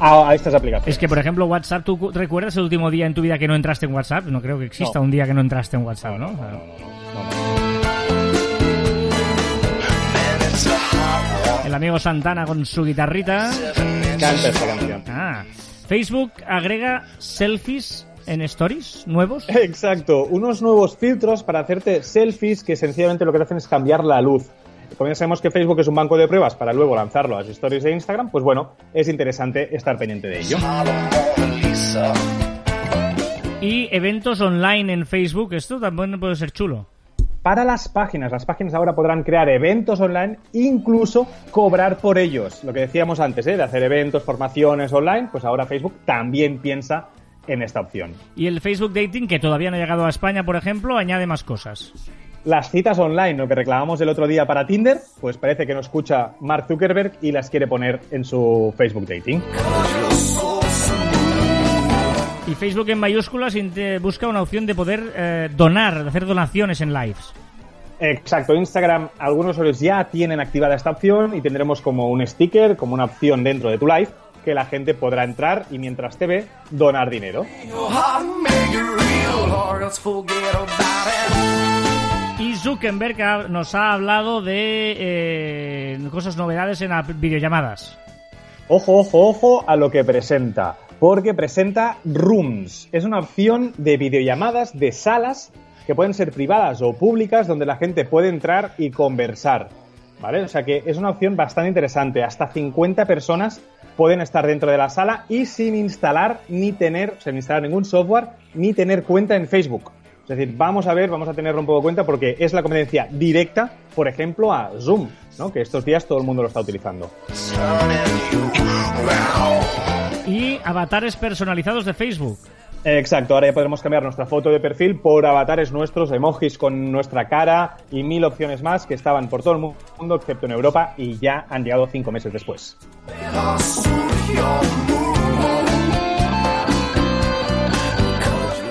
a, estas aplicaciones. Es que, por ejemplo, WhatsApp, ¿tú recuerdas el último día en tu vida que no entraste en WhatsApp? No creo que exista un día que no entraste en WhatsApp, ¿no? no, no el amigo Santana con su guitarrita. Canta esta canción. Ah, Facebook agrega selfies en stories nuevos. Exacto, unos nuevos filtros para hacerte selfies que sencillamente lo que hacen es cambiar la luz. Como ya sabemos que Facebook es un banco de pruebas para luego lanzarlo a las stories de Instagram, pues bueno, es interesante estar pendiente de ello. Y eventos online en Facebook, esto también puede ser chulo para las páginas. Las páginas ahora podrán crear eventos online, incluso cobrar por ellos. Lo que decíamos antes, ¿eh? de hacer eventos, formaciones online, pues ahora Facebook también piensa en esta opción. Y el Facebook Dating, que todavía no ha llegado a España, por ejemplo, añade más cosas. Las citas online, lo que reclamamos el otro día para Tinder, pues parece que no escucha Mark Zuckerberg y las quiere poner en su Facebook Dating. Y Facebook en mayúsculas busca una opción de poder eh, donar, de hacer donaciones en lives. Exacto, Instagram, algunos usuarios ya tienen activada esta opción y tendremos como un sticker, como una opción dentro de tu live que la gente podrá entrar y mientras te ve, donar dinero. Y Zuckerberg nos ha hablado de eh, cosas novedades en videollamadas. Ojo, ojo, ojo a lo que presenta porque presenta Rooms. Es una opción de videollamadas de salas que pueden ser privadas o públicas donde la gente puede entrar y conversar. ¿Vale? O sea que es una opción bastante interesante. Hasta 50 personas pueden estar dentro de la sala y sin instalar ni tener, sin instalar ningún software, ni tener cuenta en Facebook. Es decir, vamos a ver, vamos a tenerlo un poco en cuenta porque es la competencia directa, por ejemplo, a Zoom, ¿no? que estos días todo el mundo lo está utilizando y avatares personalizados de Facebook. Exacto, ahora ya podremos cambiar nuestra foto de perfil por avatares nuestros, emojis con nuestra cara y mil opciones más que estaban por todo el mundo, excepto en Europa, y ya han llegado cinco meses después.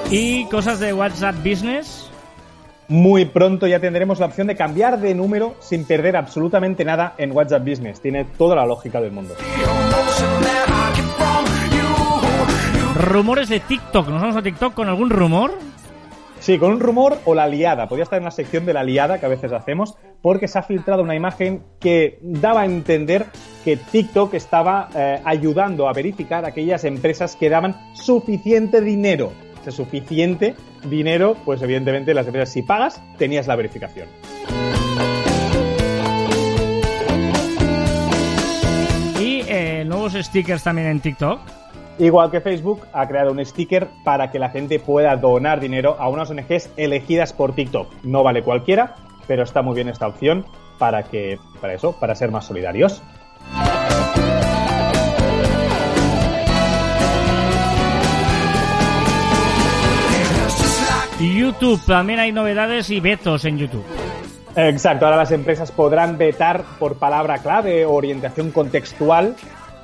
¿Y cosas de WhatsApp Business? Muy pronto ya tendremos la opción de cambiar de número sin perder absolutamente nada en WhatsApp Business. Tiene toda la lógica del mundo. Rumores de TikTok. ¿Nos vamos a TikTok con algún rumor? Sí, con un rumor o la liada. Podría estar en la sección de la liada que a veces hacemos, porque se ha filtrado una imagen que daba a entender que TikTok estaba eh, ayudando a verificar aquellas empresas que daban suficiente dinero. O sea, suficiente dinero, pues evidentemente las empresas, si pagas, tenías la verificación. Y eh, nuevos stickers también en TikTok. Igual que Facebook, ha creado un sticker para que la gente pueda donar dinero a unas ONGs elegidas por TikTok. No vale cualquiera, pero está muy bien esta opción para que, para eso, para ser más solidarios. YouTube, también hay novedades y vetos en YouTube. Exacto, ahora las empresas podrán vetar por palabra clave o orientación contextual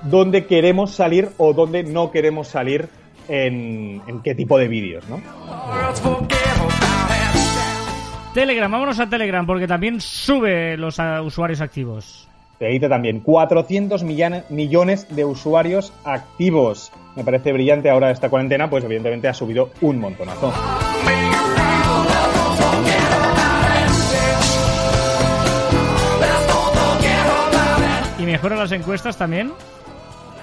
dónde queremos salir o dónde no queremos salir en, en qué tipo de vídeos, ¿no? Telegram, vámonos a Telegram porque también sube los uh, usuarios activos. Te dice también 400 millones de usuarios activos. Me parece brillante ahora esta cuarentena, pues evidentemente ha subido un montonazo. ¿Y mejora las encuestas también?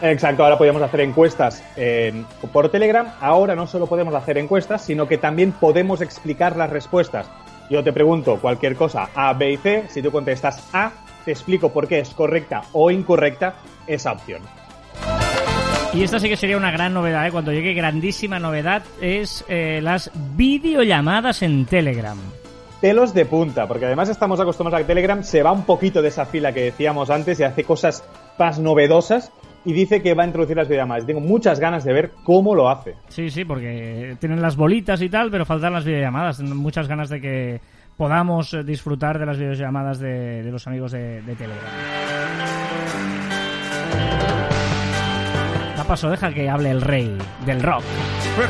Exacto, ahora podemos hacer encuestas en, por Telegram. Ahora no solo podemos hacer encuestas, sino que también podemos explicar las respuestas. Yo te pregunto cualquier cosa A, B y C. Si tú contestas A, te explico por qué es correcta o incorrecta esa opción. Y esta sí que sería una gran novedad, ¿eh? cuando llegue grandísima novedad, es eh, las videollamadas en Telegram. Pelos de punta, porque además estamos acostumbrados a que Telegram se va un poquito de esa fila que decíamos antes y hace cosas más novedosas y dice que va a introducir las videollamadas. Tengo muchas ganas de ver cómo lo hace. Sí, sí, porque tienen las bolitas y tal, pero faltan las videollamadas. Tengo muchas ganas de que podamos eh, disfrutar de las videollamadas de, de los amigos de, de Telegram. Da paso, deja que hable el rey del rock. We're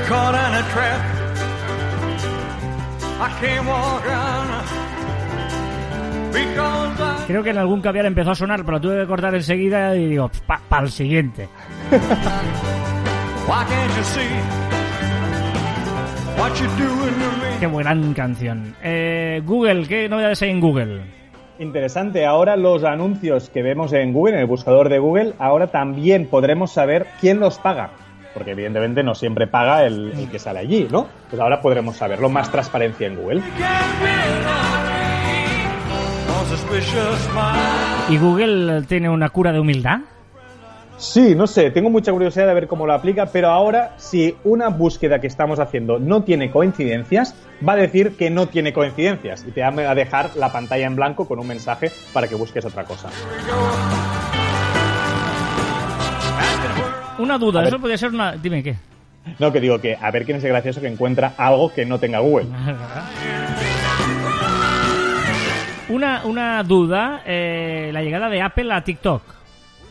Creo que en algún caviar empezó a sonar, pero tuve que cortar enseguida y digo, para el siguiente. why can't you see what you're doing to me? Qué gran canción. Eh, Google, ¿qué novedades hay en Google? Interesante, ahora los anuncios que vemos en Google, en el buscador de Google, ahora también podremos saber quién los paga. Porque evidentemente no siempre paga el, el que sale allí, ¿no? Pues ahora podremos saberlo, más transparencia en Google. ¿Y Google tiene una cura de humildad? Sí, no sé, tengo mucha curiosidad de ver cómo lo aplica, pero ahora si una búsqueda que estamos haciendo no tiene coincidencias, va a decir que no tiene coincidencias y te va a dejar la pantalla en blanco con un mensaje para que busques otra cosa. Una duda, A ver. eso podría ser una... Dime, ¿qué? No, que digo que a ver quién es el gracioso que encuentra algo que no tenga Google. Una, una duda, eh, la llegada de Apple a TikTok.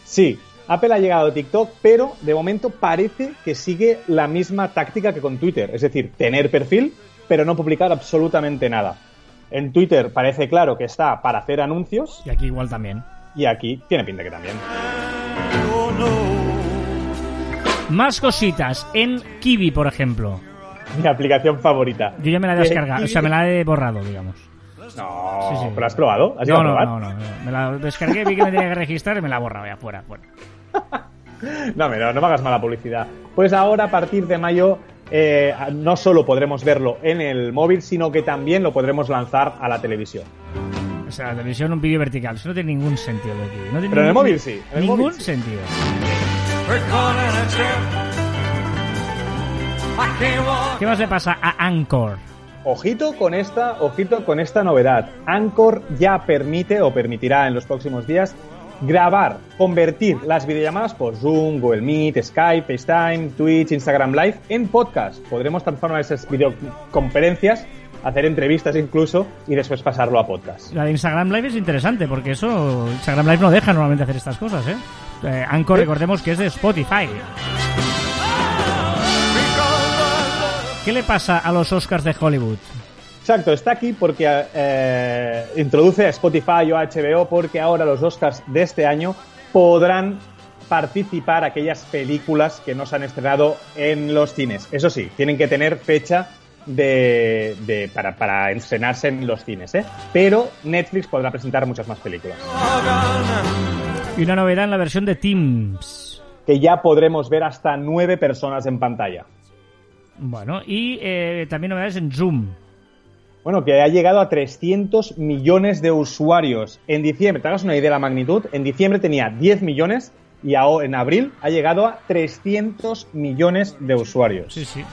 Sí, Apple ha llegado a TikTok, pero de momento parece que sigue la misma táctica que con Twitter, es decir, tener perfil, pero no publicar absolutamente nada. En Twitter parece claro que está para hacer anuncios Y aquí igual también. y aquí tiene pinta que también. Más cositas. En Kiwi, por ejemplo. Mi aplicación favorita. Yo ya me la he Eh, descargado, o sea, me la he borrado, digamos. No, Sí, sí. ¿pero has probado? ¿Has llegado No, a no, no, no, Me la descargué, vi que me tenía que registrar y me la he borrado ya fuera, fuera. No, pero no me hagas mala publicidad. Pues ahora, a partir de mayo, eh, no solo podremos verlo en el móvil, sino que también lo podremos lanzar a la televisión. O sea, la televisión un vídeo vertical. Eso no tiene ningún sentido de Kiwi. No tiene Pero en el móvil sí, en el ningún móvil sí. sentido. ¿Qué más le pasa a Anchor? Ojito con esta, ojito con esta novedad. Anchor ya permite o permitirá en los próximos días grabar, convertir las videollamadas por Zoom, Google Meet, Skype, FaceTime, Twitch, Instagram Live en podcast. Podremos transformar esas videoconferencias, hacer entrevistas incluso y después pasarlo a podcast. La de Instagram Live es interesante porque eso Instagram Live no deja normalmente hacer estas cosas, ¿eh? Eh, Anchor, ¿Eh? recordemos que es de Spotify. ¿Qué le pasa a los Oscars de Hollywood? Exacto, está aquí porque eh, introduce a Spotify o a HBO porque ahora los Oscars de este año podrán participar aquellas películas que no se han estrenado en los cines. Eso sí, tienen que tener fecha de, de- para, para estrenarse en los cines, ¿eh? Pero Netflix podrá presentar muchas más películas. Y una novedad en la versión de Teams. Que ya podremos ver hasta nueve personas en pantalla. Bueno, y eh, también novedades en Zoom. Bueno, que ha llegado a 300 millones de usuarios. En diciembre, te hagas una idea de la magnitud, en diciembre tenía 10 millones y ahora en abril ha llegado a 300 millones de usuarios. Sí, sí.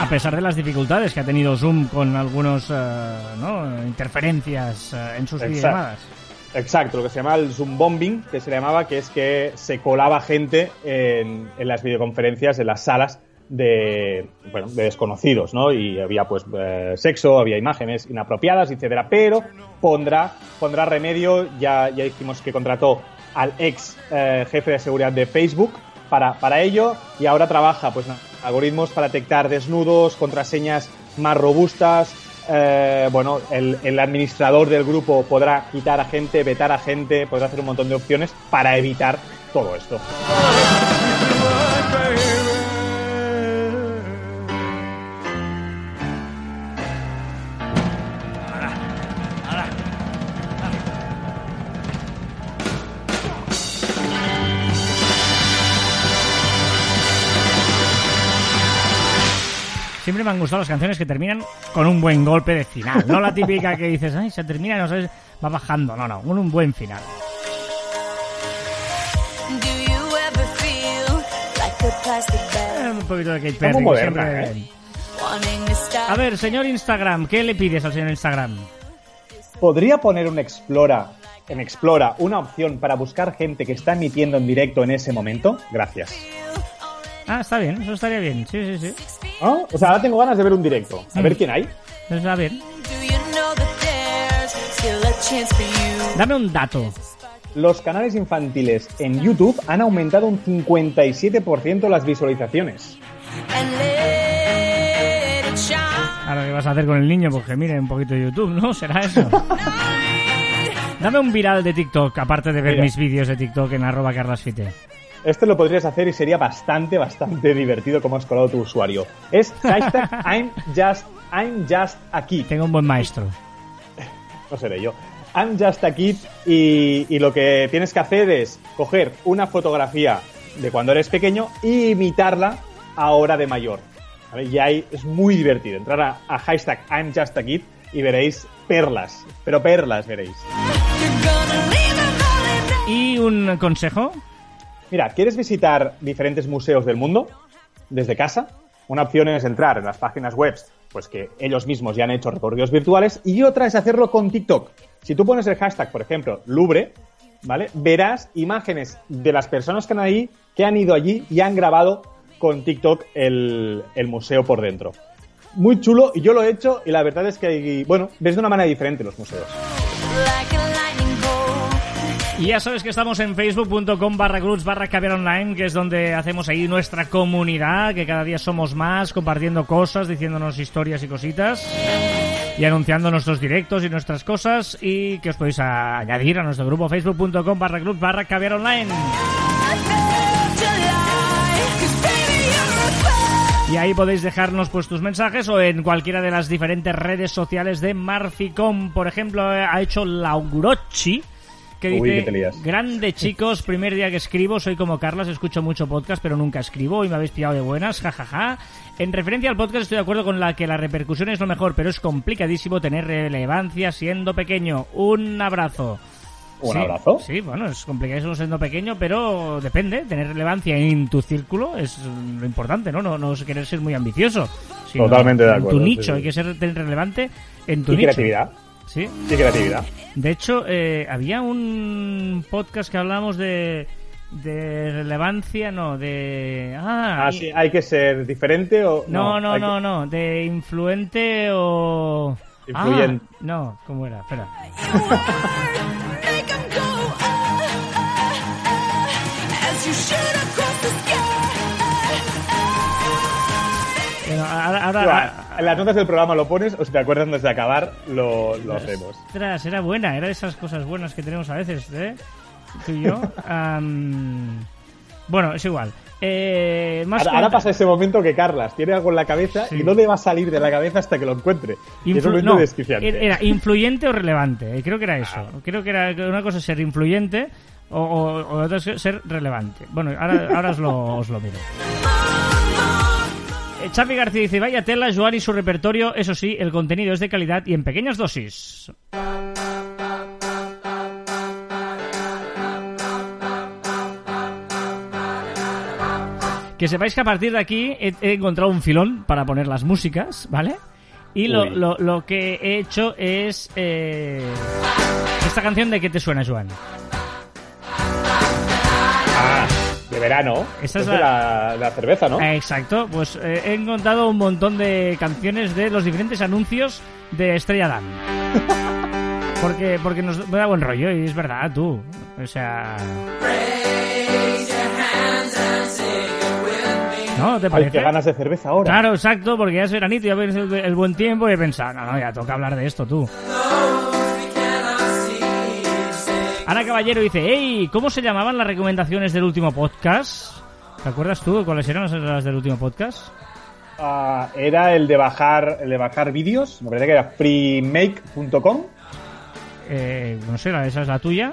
A pesar de las dificultades que ha tenido Zoom con algunos eh, ¿no? interferencias eh, en sus Exacto. videollamadas. Exacto, lo que se llama el Zoom bombing, que se llamaba, que es que se colaba gente en, en las videoconferencias, en las salas de, bueno, de desconocidos, ¿no? Y había pues eh, sexo, había imágenes inapropiadas, etcétera. Pero pondrá, pondrá remedio, ya, ya dijimos que contrató al ex eh, jefe de seguridad de Facebook para, para ello y ahora trabaja pues algoritmos para detectar desnudos, contraseñas más robustas, eh, bueno, el, el administrador del grupo podrá quitar a gente, vetar a gente, podrá hacer un montón de opciones para evitar todo esto. Me han gustado las canciones que terminan con un buen golpe de final. No la típica que dices, ay, se termina y no sabes, va bajando. No, no, un, un buen final. Eh, Un poquito de Kate Perry. moderna, siempre- ¿eh? A ver, señor Instagram, ¿qué le pides al señor Instagram? ¿Podría poner un Explora, en Explora una opción para buscar gente que está emitiendo en directo en ese momento? Gracias. Ah, está bien, eso estaría bien. Sí, sí, sí. ¿Ah? O sea, ahora tengo ganas de ver un directo. A ver quién hay. Está bien. Do you know that there's still a chance for you? Dame un dato. Los canales infantiles en YouTube han aumentado un 57% las visualizaciones. Ahora, ¿qué vas a hacer con el niño? Pues que mire un poquito de YouTube, ¿no? ¿Será eso? Dame un viral de TikTok, aparte de ver Mira. mis vídeos de TikTok en arroba carlasfite. Esto lo podrías hacer y sería bastante, bastante divertido como has colado tu usuario. Es hashtag I'm just, I'm just a kid. Tengo un buen maestro. No seré yo. I'm just a kid y, y lo que tienes que hacer es coger una fotografía de cuando eres pequeño e imitarla ahora de mayor. ¿Vale? Y ahí es muy divertido. Entrar a, a hashtag I'm just a kid y veréis perlas. Pero perlas veréis. ¿Y un consejo? Mira, ¿quieres visitar diferentes museos del mundo desde casa? Una opción es entrar en las páginas web, pues que ellos mismos ya han hecho recorridos virtuales, y otra es hacerlo con TikTok. Si tú pones el hashtag, por ejemplo, Louvre, ¿vale? Verás imágenes de las personas que han ahí, que han ido allí y han grabado con TikTok el, el museo por dentro. Muy chulo, y yo lo he hecho, y la verdad es que, bueno, ves de una manera diferente los museos. Y ya sabes que estamos en facebook.com barra groups barra caber online, que es donde hacemos ahí nuestra comunidad, que cada día somos más, compartiendo cosas, diciéndonos historias y cositas, y anunciando nuestros directos y nuestras cosas, y que os podéis añadir a nuestro grupo facebook.com barra groups barra caber online. Y ahí podéis dejarnos pues tus mensajes o en cualquiera de las diferentes redes sociales de Marficom. Por ejemplo, ha hecho Laugurochi. Que Uy, dice, que te lías. grande chicos, primer día que escribo, soy como Carlas, escucho mucho podcast, pero nunca escribo y me habéis pillado de buenas, jajaja. En referencia al podcast estoy de acuerdo con la que la repercusión es lo mejor, pero es complicadísimo tener relevancia siendo pequeño. Un abrazo. Un Sí, abrazo. Sí, bueno, es complicadísimo siendo pequeño, pero depende. Tener relevancia en tu círculo es lo importante, ¿no? No, no es querer ser muy ambicioso, Totalmente de en acuerdo, tu sí, nicho, sí. hay que ser relevante en tu Y nicho. creatividad. Sí. Y creatividad. De hecho, eh, había un podcast que hablábamos de, de relevancia, no, de... Ah, Ah, sí, hay que ser diferente o. no, no, hay no, que- no, de influente o... Influyente. Ah, no, ¿cómo era? Espera. Ah, ah, ah, ahora, ahora- las notas del programa lo pones o si te acuerdas antes de acabar, lo, lo hacemos. Ostras, era buena, era de esas cosas buenas que tenemos a veces, ¿eh? Tú y yo. Am, bueno, es igual. Eh, más Ahora, ahora pasa ese momento que Carlas tiene algo en la cabeza Sí. y no le va a salir de la cabeza hasta que lo encuentre. Y es un Influ- no, desquiciante. era influyente o relevante. eh, Creo que era eso. Ah. Creo que era una cosa es ser influyente o, o- o otra es ser relevante. Bueno, ahora, ahora os, lo, os lo miro. Eh, Xavi García dice, vaya tela, Joan y su repertorio, eso sí, el contenido es de calidad y en pequeñas dosis. Que sepáis que a partir de aquí he, he encontrado un filón para poner las músicas, ¿vale? Y lo, lo- lo que he hecho es... eh, esta canción de qué te suena, Joan. Ah, de verano. Esta es de la- la, la cerveza, ¿no? Exacto, pues eh, he encontrado un montón de canciones de los diferentes anuncios de Estrella Damm. Porque, porque nos da buen rollo y es verdad, tú. O sea... ¿No? ¿Te Ay, parece? qué ganas de cerveza ahora. Claro, exacto, porque ya es veranito, ya ves el, el buen tiempo y he pensado, no, no, ya toca hablar de esto, tú. Ana Caballero dice, hey, ¿cómo se llamaban las recomendaciones del último podcast? ¿Te acuerdas tú cuáles eran las- del último podcast? Ah, era el de bajar el de bajar vídeos. Me parece que era freemake.com. Eh, no sé, esa es la tuya,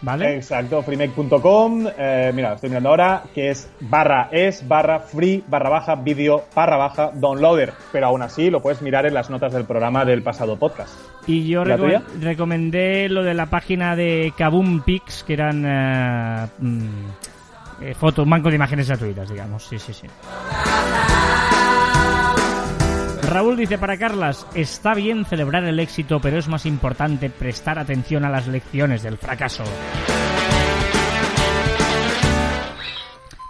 ¿vale? Exacto, freemake.com. Eh, mira, lo estoy mirando ahora, que es barra es barra free barra baja vídeo barra baja downloader. Pero aún así lo puedes mirar en las notas del programa del pasado podcast. Y yo recomendé lo de la página de Kaboom Pics, que eran eh, mm, eh, fotos, un banco de imágenes gratuitas, digamos. Sí, sí, sí. Raúl dice para Carlas, está bien celebrar el éxito, pero es más importante prestar atención a las lecciones del fracaso.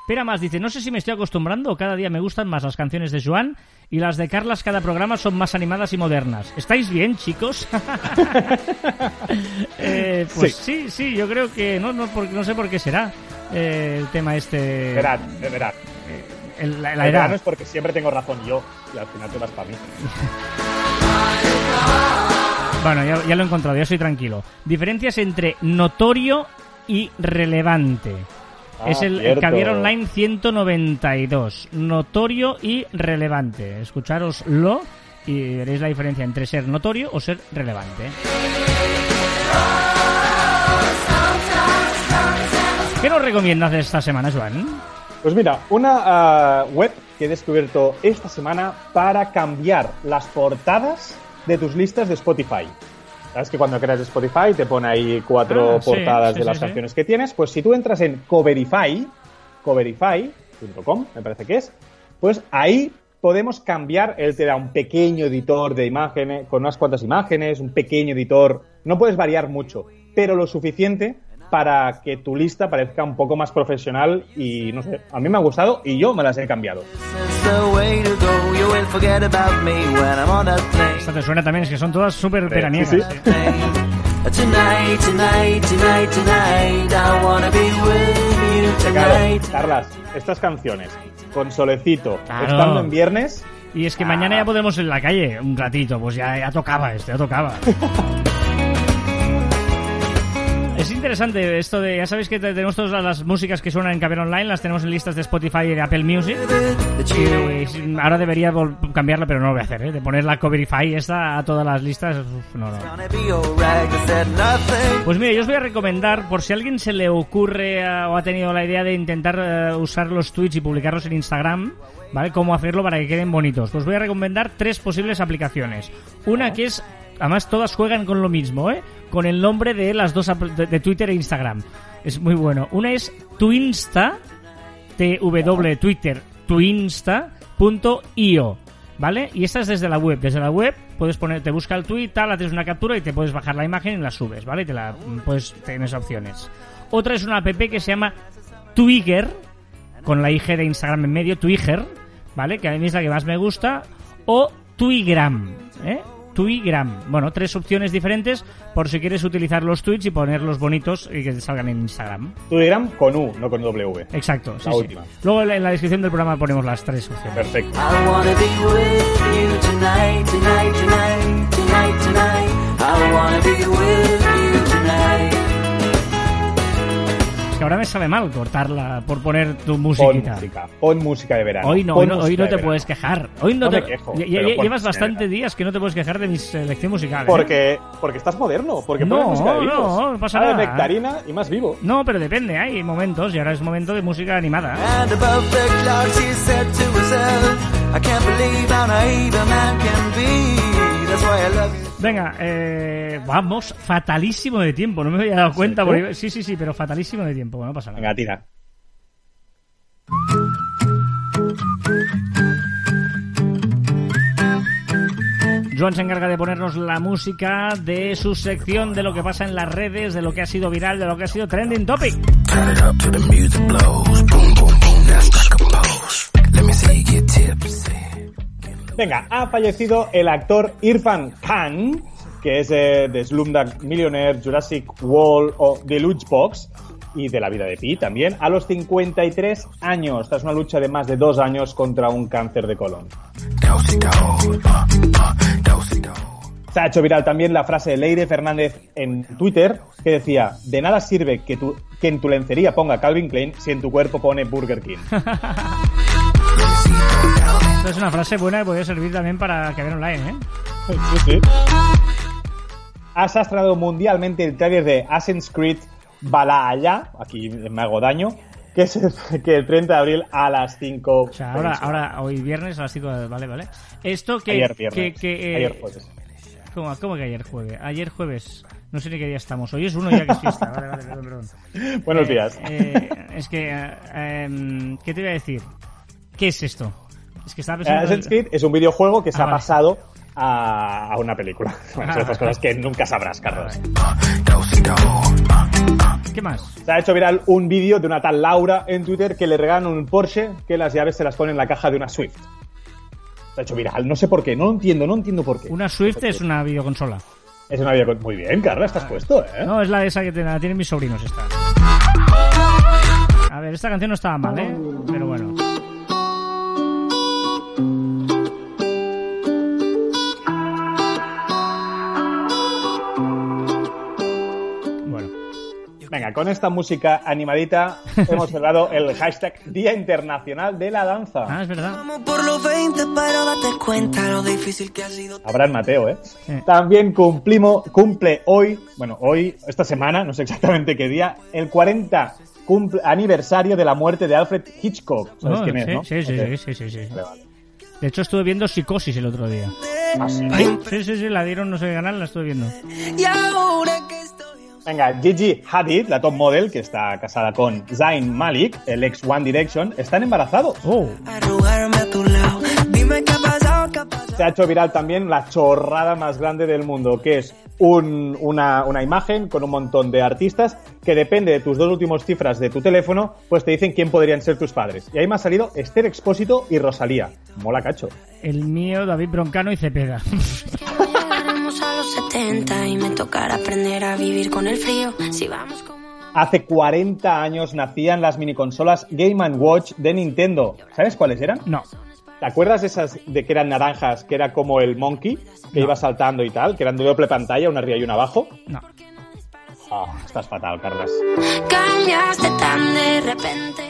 Pera más dice, no sé si me estoy acostumbrando o cada día me gustan más las canciones de Joan y las de Carlas cada programa son más animadas y modernas. ¿Estáis bien, chicos? Eh, pues sí. sí, yo creo que no, no, porque no sé por qué será eh, el tema este. Verán, verán. el- la, la El edad. verano es porque siempre tengo razón yo y al final te vas para mí. Bueno, ya, ya lo he encontrado, ya soy tranquilo. Diferencias entre notorio y relevante. Ah, es el, el. Caviar Online 192. Notorio y relevante. Escuchároslo y veréis la diferencia entre ser notorio o ser relevante. ¿Qué nos recomiendas esta semana, Joan? Pues mira, una ah, web que he descubierto esta semana para cambiar las portadas de tus listas de Spotify. Sabes que cuando creas Spotify te pone ahí cuatro Ah, portadas sí, de las sí. canciones que tienes. Pues si tú entras en Coverify, coverify.com, me parece que es, pues ahí podemos cambiar. Él te da un pequeño editor de imágenes, con unas cuantas imágenes, un pequeño editor. No puedes variar mucho, pero lo suficiente para que tu lista parezca un poco más profesional y no sé, a mí me ha gustado y yo me las he cambiado. You will forget about me when I'm on that plane. Esta te suena también, es que son todas súper veraniegas. sí. sí. Tonight, tonight, tonight, tonight, I wanna be with you Claro, tonight. Carlas, estas canciones, con solecito, Claro. estando en viernes, Y es que mañana ya podemos ir en la calle un ratito, pues ya, ya tocaba esto, ya tocaba. Es interesante esto de, ya sabéis que te- tenemos todas las músicas que suenan en Caber Online, las tenemos en listas de Spotify y de Apple Music. Ahora debería cambiarla, pero no lo voy a hacer, ¿eh? de poner la Coverify esta a todas las listas. uf, no, no. Pues mire, yo os voy a recomendar, por si a alguien se le ocurre eh, o ha tenido la idea de intentar eh, usar los tweets y publicarlos en Instagram, ¿vale? Cómo hacerlo para que queden bonitos. Pues voy a recomendar tres posibles aplicaciones. Una que es, además todas juegan con lo mismo, ¿eh? Con el nombre de las dos de Twitter e Instagram. Es muy bueno. Una es Twinsta, TW Twitter, twinsta.io. ¿Vale? Y esta es desde la web. Desde la web puedes poner, te busca el tweet, tal, haces una captura y te puedes bajar la imagen y la subes, ¿vale? Y te la puedes tienes opciones. Otra es una app que se llama Twigger, con la IG de Instagram en medio, Twigger, ¿vale? Que a mí es la que más me gusta. O Twigram, ¿eh? Twigram. Bueno, tres opciones diferentes por si quieres utilizar los tweets y ponerlos bonitos y que te salgan en Instagram. Telegram con U, no con W. Exacto, La sí. última. Luego en la descripción del programa ponemos las tres opciones. Perfecto. I ahora me sabe mal cortarla por poner tu Pon musiquita. música. Pon música de verano. Hoy no, Pon hoy no, hoy no te verano. puedes quejar. Hoy no, No te me quejo, Lle- pon llevas bastantes días que no te puedes quejar de mi selección musical. ¿eh? Porque, porque estás moderno, porque No, pones música de vivos. no, no pasa Ahora nada. de nectarina y más vivo. No, pero depende, hay momentos y ahora es momento de música animada. Venga, eh, vamos, fatalísimo de tiempo, no me había dado cuenta. porque- sí, sí, sí, pero fatalísimo de tiempo, bueno, no pasa nada. Venga, tira. Joan se encarga de ponernos la música de su sección de lo que pasa en las redes, de lo que ha sido viral, de lo que ha sido trending topic. Venga, ha fallecido el actor Irfan Khan, que es eh, de Slumdog Millionaire, Jurassic World o The Lunchbox, y de la vida de Pi también, a los 53 años, tras una lucha de más de dos años contra un cáncer de colon. Se ha hecho viral también la frase de Leire Fernández en Twitter que decía, de nada sirve que en tu lencería ponga Calvin Klein si en tu cuerpo pone Burger King. Esta es una frase buena que podría servir también para que vean online, ¿eh? Sí, sí. Ha sastrado mundialmente el trailer de Assassin's Creed Valhalla, aquí me hago daño, que es el, que el 30 de abril a las 5. O sea, ahora, ahora hoy viernes a las 5 de- Vale, vale. Esto que... Ayer viernes. que, que, eh, Ayer jueves. ¿cómo, cómo que ayer jueves? Ayer jueves. No sé ni qué día estamos. Hoy es uno ya que es fiesta. Vale, vale, perdón, perdón. Buenos Eh, días. eh, es que... em, ¿Qué te iba a decir? ¿Qué es esto? Es que pensando... Assassin's Creed es un videojuego que se Ah, ha vale. pasado a, a una película. Bueno, son estas cosas que nunca sabrás, Carlos. ¿Qué más? Se ha hecho viral un vídeo de una tal Laura en Twitter que le regalan un Porsche que las llaves se las pone en la caja de una Swift. Se ha hecho viral, no sé por qué, no lo entiendo, no entiendo por qué. Una Swift es una videoconsola. Es una video... Muy bien, Carla, estás puesto, ¿eh? No, es la esa que te- la tienen mis sobrinos esta. A ver, esta canción no estaba mal, ¿eh? Pero. Bueno, Venga, con esta música animadita hemos cerrado el hashtag Día Internacional de la Danza. ah, es verdad. Vamos por los 20, pero date cuenta lo difícil que ha sido. Abraham Mateo, ¿eh? Sí. También cumplimos, cumple hoy, bueno, hoy, esta semana, no sé exactamente qué día, el 40 cumple- aniversario de la muerte de Alfred Hitchcock. ¿Sabes Oh, quién es, sí, no? sí, sí, sí, sí, sí, sí. Vale, vale. De hecho, estuve viendo Psicosis el otro día. Ah, sí. Sí, sí, sí, la dieron no sé qué canal, la estuve viendo. Y ahora Venga, Gigi Hadid, la top model, que está casada con Zayn Malik, el ex One Direction, están embarazados. Oh. Se ha hecho viral también la chorrada más grande del mundo, que es un- una, una imagen con un montón de artistas que depende de tus dos últimas cifras de tu teléfono, pues te dicen quién podrían ser tus padres. Y ahí me ha salido Esther Expósito y Rosalía. Mola cacho. el mío, David Broncano y Cepeda. Que no llegaremos a los 70 y me tocará aprender a vivir con el frío. Si vamos como... Hace 40 años nacían las miniconsolas Game Watch de Nintendo. ¿Sabes cuáles eran? No. ¿Te acuerdas de esas de que eran naranjas, que era como el monkey, que iba saltando y tal, que eran de doble pantalla, una arriba y una abajo? No. Ah, estás fatal, Carlas. Cambiaste tan de repente.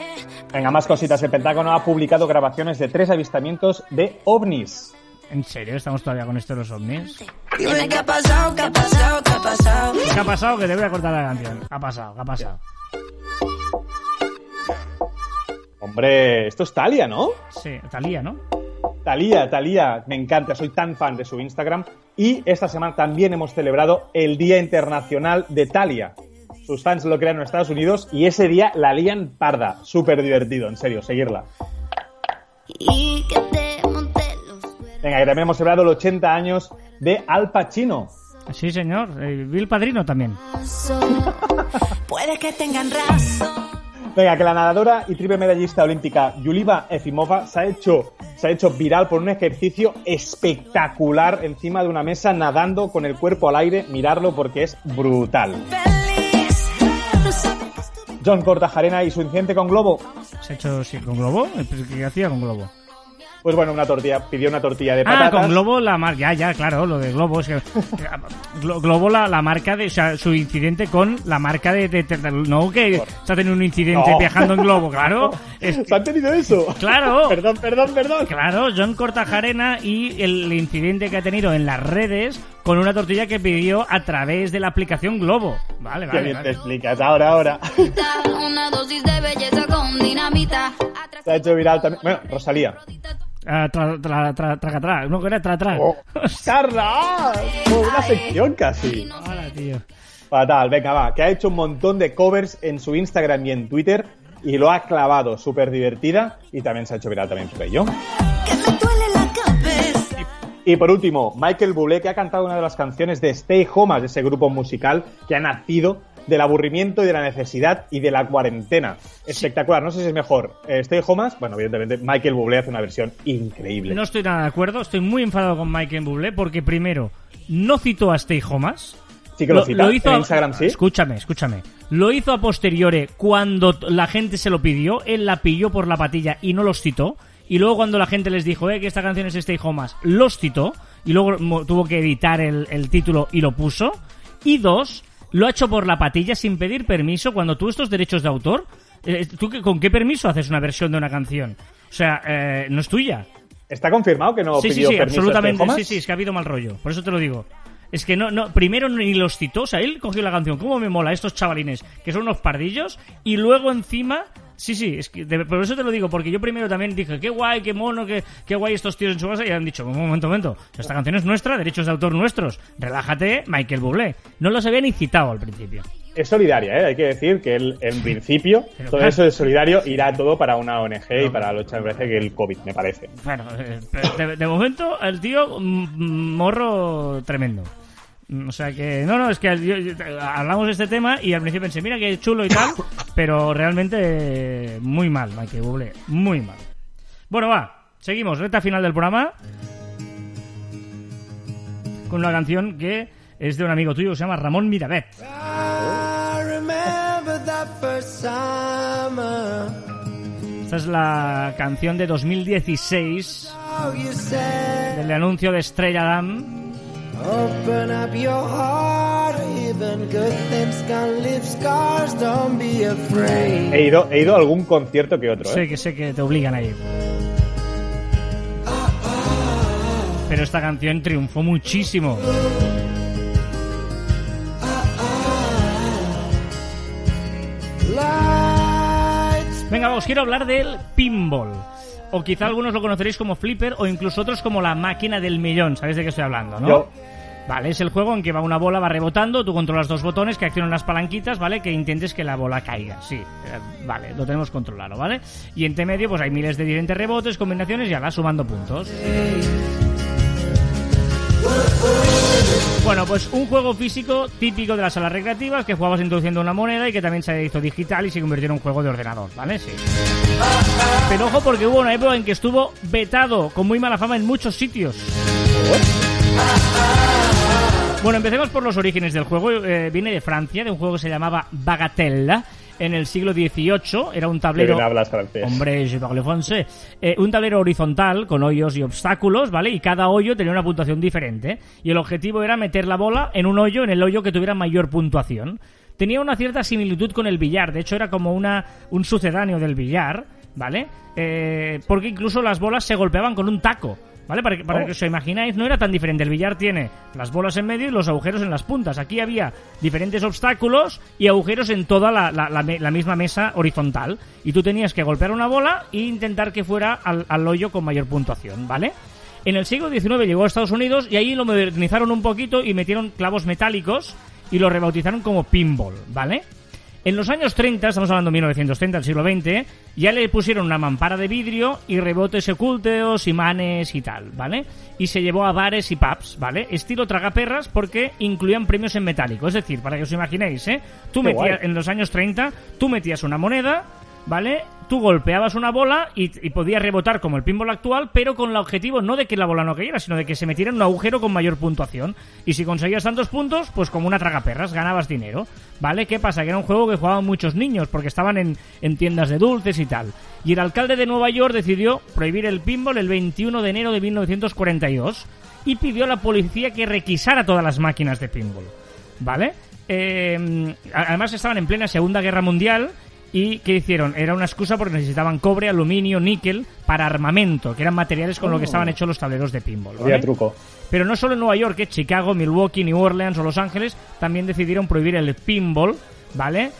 Venga, más cositas. El Pentágono ha publicado grabaciones de tres avistamientos de ovnis. ¿En serio? ¿Estamos todavía con esto de los ovnis? Dime qué ha pasado, qué ha pasado, qué ha pasado. ¿Qué ha pasado? Que te voy a cortar la canción. ¿Qué ha pasado? ¿Qué ha pasado? Hombre, esto es Talia, ¿no? Sí, Talía, ¿no? Talía, Talía, me encanta, soy tan fan de su Instagram. Y esta semana también hemos celebrado el Día Internacional de Talia. Sus fans lo crearon en Estados Unidos y ese día la lían parda. Súper divertido, en serio, seguirla. Y que te. Venga, que también hemos celebrado los 80 años de Al Pacino. Sí, señor. Eh, vi el padrino también. Puede que tengan razón. Venga, que la nadadora y triple medallista olímpica Yuliva Efimova se ha hecho se ha hecho viral por un ejercicio espectacular encima de una mesa nadando con el cuerpo al aire. Mirarlo porque es brutal. John Cortajarena y su incidente con Globo. ¿Se ha hecho sí, con globo? ¿Qué hacía con globo? Pues bueno, una tortilla, pidió una tortilla de Ah, patatas. con Globo la marca. Ya, ya, claro, lo de Globo. Es que, Glo- Globo la, la marca de. O sea, su incidente con la marca de. de- de- no que está teniendo un incidente No. viajando en Globo, claro. Es que- ¿Se han tenido eso? Claro. perdón, perdón, perdón. Claro, John Cortajarena y el incidente que ha tenido en las redes con una tortilla que pidió a través de la aplicación Globo. Vale, Qué vale. bien te explicas. Ahora, ahora. Una dosis de belleza con dinamita. Se ha hecho viral también. Bueno, Rosalía. Ah, tra, tra, tra, tra. No, que era tra, tra. Oh, ¡Carla! Oh, una sección casi. Hola, tío. Fatal, venga, va. Que ha hecho un montón de covers en su Instagram y en Twitter y lo ha clavado. Súper divertida y también se ha hecho viral también por ello. que me duele la cabeza. Y por último, Michael Bublé, que ha cantado una de las canciones de Stay Homas, de ese grupo musical que ha nacido del aburrimiento y de la necesidad y de la cuarentena. Espectacular, no sé si es mejor eh, Stay Homas, bueno, evidentemente Michael Bublé hace una versión increíble. No estoy nada de acuerdo. Estoy muy enfadado con Michael Bublé porque, primero, no citó a Stay Homas. sí que lo, cita, en a- Instagram sí. Escúchame, escúchame. Lo hizo a posteriori cuando la gente se lo pidió. Él la pilló por la patilla y no los citó. Y luego cuando la gente les dijo, eh, que esta canción es Stay Homas, los citó. Y luego tuvo que editar el, el título y lo puso. Y dos, lo ha hecho por la patilla sin pedir permiso cuando tú estos derechos de autor... eh, ¿Tú con qué permiso haces una versión de una canción? O sea, eh, no es tuya. ¿Está confirmado que no Sí, sí, pidió sí, permiso absolutamente. Sí, sí, es que ha habido mal rollo. Por eso te lo digo. Es que no, no, primero ni los citó, o sea, él cogió la canción, cómo me mola estos chavalines, que son unos pardillos, y luego encima, sí, sí, es que de- por eso te lo digo, porque yo primero también dije, qué guay, qué mono, qué, qué guay estos tíos en su casa, y han dicho, un momento, un momento, esta canción es nuestra, derechos de autor nuestros, relájate, Michael Bublé. No los había ni citado al principio. Es solidaria, ¿eh? hay que decir que él, en principio Pero todo claro. eso es solidario, irá todo para una ONG y para lucha, me parece que el COVID, me parece. Bueno, eh, de, de momento, el tío, mm, mm, morro tremendo. O sea que, no, no, es que yo- yo- hablamos de este tema y al principio pensé, mira qué chulo y tal, pero realmente muy mal, Michael Bublé, muy mal. Bueno, va, seguimos, recta final del programa con una canción que es de un amigo tuyo que se llama Ramón summer. Esta es la canción de 2016 Oh, you said, del anuncio de Estrella Damm. Open up your heart. Even good things can leave scars. Don't be afraid. He ido, he ido a algún concierto que otro, Sé ¿eh? que sé que te obligan a ir. Pero esta canción triunfó muchísimo. Venga, os quiero hablar del pinball. O quizá algunos lo conoceréis como flipper o incluso otros como la máquina del millón. ¿Sabéis de qué estoy hablando, no? Yo, Vale, es el juego en que va una bola, va rebotando, tú controlas dos botones que accionan las palanquitas, ¿vale? Que intentes que la bola caiga, sí. eh, vale, lo tenemos controlado, ¿vale? Y entre medio, pues hay miles de diferentes rebotes, combinaciones y vas sumando puntos. Bueno, pues un juego físico típico de las salas recreativas que jugabas introduciendo una moneda y que también se hizo digital y se convirtió en un juego de ordenador, ¿vale? Sí. Pero ojo porque hubo una época en que estuvo vetado con muy mala fama en muchos sitios. Bueno, empecemos por los orígenes del juego. Eh, viene de Francia, de un juego que se llamaba Bagatelle. En el siglo XVIII era un tablero... bien hablas francés. Hombre, je parle français. Eh, un tablero horizontal con hoyos y obstáculos, ¿vale? Y cada hoyo tenía una puntuación diferente. Y el objetivo era meter la bola en un hoyo, en el hoyo que tuviera mayor puntuación. Tenía una cierta similitud con el billar. De hecho, era como una, un sucedáneo del billar, ¿vale? Eh, porque incluso las bolas se golpeaban con un taco. ¿Vale? Para que, para Oh. que os imagináis, no era tan diferente. El billar tiene las bolas en medio y los agujeros en las puntas. Aquí había diferentes obstáculos y agujeros en toda la, la- la me- la misma mesa horizontal. Y tú tenías que golpear una bola e intentar que fuera al, al hoyo con mayor puntuación, ¿vale? En el siglo XIX llegó a Estados Unidos y ahí lo modernizaron un poquito y metieron clavos metálicos y lo rebautizaron como pinball, ¿vale? En los años 30, estamos hablando de 1930, del siglo XX, ya le pusieron una mampara de vidrio y rebotes ocultos, imanes y tal, ¿vale? Y se llevó a bares y pubs, ¿vale? Estilo tragaperras porque incluían premios en metálico. Es decir, para que os imaginéis, ¿eh? Tú Qué metías, guay. en los años 30, tú metías una moneda, ¿vale? Tú golpeabas una bola y, y podía rebotar como el pinball actual, pero con el objetivo no de que la bola no cayera, sino de que se metiera en un agujero con mayor puntuación. Y si conseguías tantos puntos, pues como una tragaperras, ganabas dinero, ¿vale? ¿Qué pasa? Que era un juego que jugaban muchos niños, porque estaban en, en tiendas de dulces y tal. Y el alcalde de Nueva York decidió prohibir el pinball el 21 de enero de 1942 y pidió a la policía que requisara todas las máquinas de pinball. ¿Vale? Eh, además estaban en plena Segunda Guerra Mundial y ¿qué hicieron? Era una excusa porque necesitaban cobre, aluminio, níquel para armamento, que eran materiales con lo que estaban hechos los tableros de pinball. ¿vale? Había truco. Pero no solo en Nueva York, que Chicago, Milwaukee, New Orleans o Los Ángeles también decidieron prohibir el pinball, ¿vale?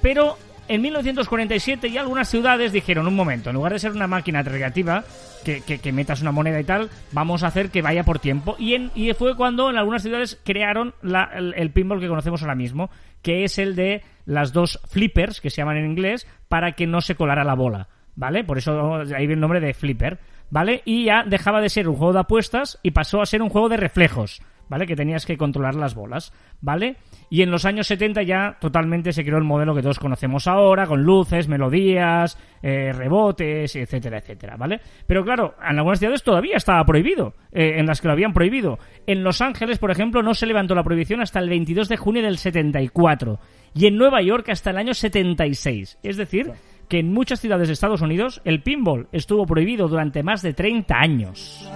Pero en 1947 ya algunas ciudades dijeron, un momento, en lugar de ser una máquina recreativa, que, que- que metas una moneda y tal, vamos a hacer que vaya por tiempo. Y, en, y fue cuando en algunas ciudades crearon la- el, el pinball que conocemos ahora mismo, que es el de las dos flippers, que se llaman en inglés, para que no se colara la bola. ¿Vale? Por eso ahí viene el nombre de flipper. ¿Vale? Y ya dejaba de ser un juego de apuestas y pasó a ser un juego de reflejos. ¿Vale? Que tenías que controlar las bolas. ¿Vale? Y en los años 70 ya totalmente se creó el modelo que todos conocemos ahora, con luces, melodías, eh, rebotes, etcétera, etcétera, ¿vale? Pero claro, en algunas ciudades todavía estaba prohibido, eh, en las que lo habían prohibido. En Los Ángeles, por ejemplo, no se levantó la prohibición hasta el 22 de junio del 74. Y en Nueva York hasta el año 76. Es decir, que en muchas ciudades de Estados Unidos el pinball estuvo prohibido durante más de 30 años.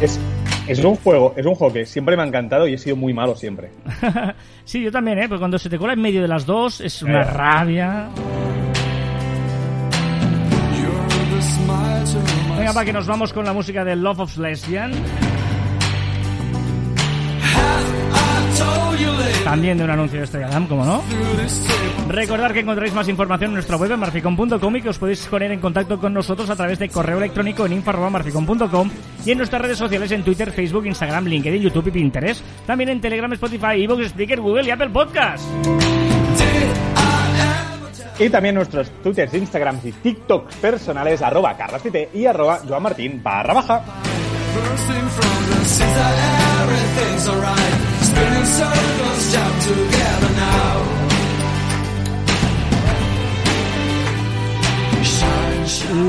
Es, es un juego, es un juego que siempre me ha encantado y he sido muy malo siempre. Sí, yo también, ¿eh? Porque cuando se te cola en medio de las dos es una Eh. rabia. Venga, para que nos vamos con la música de Love of Lesbian. También de un anuncio de Estrella Damm, como no. Recordad que encontraréis más información en nuestra web en marficom.com y que os podéis poner en contacto con nosotros a través de correo electrónico en info.marficom.com y en nuestras redes sociales en Twitter, Facebook, Instagram, LinkedIn, YouTube y Pinterest. También en Telegram, Spotify, Evox, Spreaker, Google y Apple Podcast. Y también nuestros twitters, instagrams y tiktoks personales, arroba carlascite y arroba joanmartin barra baja.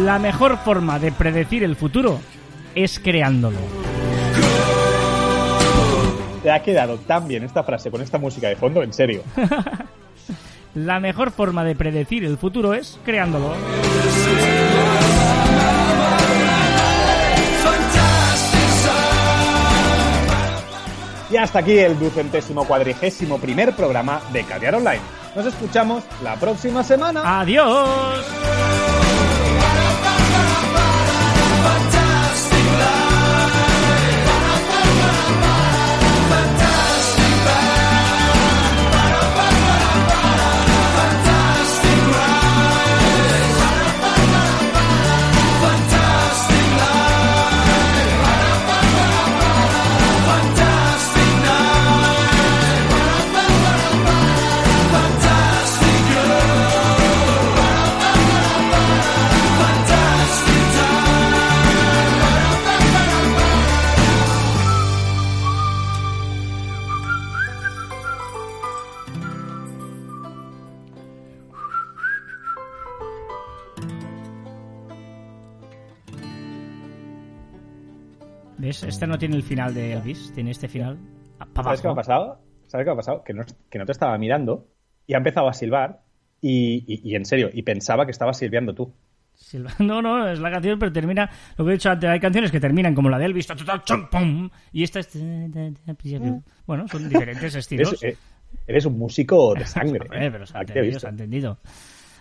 La mejor forma de predecir el futuro es creándolo. Te ha quedado tan bien esta frase con esta música de fondo, en serio. La mejor forma de predecir el futuro es creándolo. Y hasta aquí el ducentésimo cuadrigésimo primer programa de Caviar Online. Nos escuchamos la próxima semana. ¡Adiós! ¿Ves? Este no tiene el final de Elvis, tiene este final ¿Sabes qué me ha pasado? ¿Sabes qué me ha pasado? Que no, que no te estaba mirando y ha empezado a silbar y, y- y en serio, y pensaba que estabas silbiando tú. No, no, es la canción, pero termina. Lo que he dicho antes, hay canciones que terminan como la de Elvis, y esta es. Bueno, son diferentes estilos. Eres, eh, eres un músico de sangre. Eh, pero se ha entendido, se ha entendido.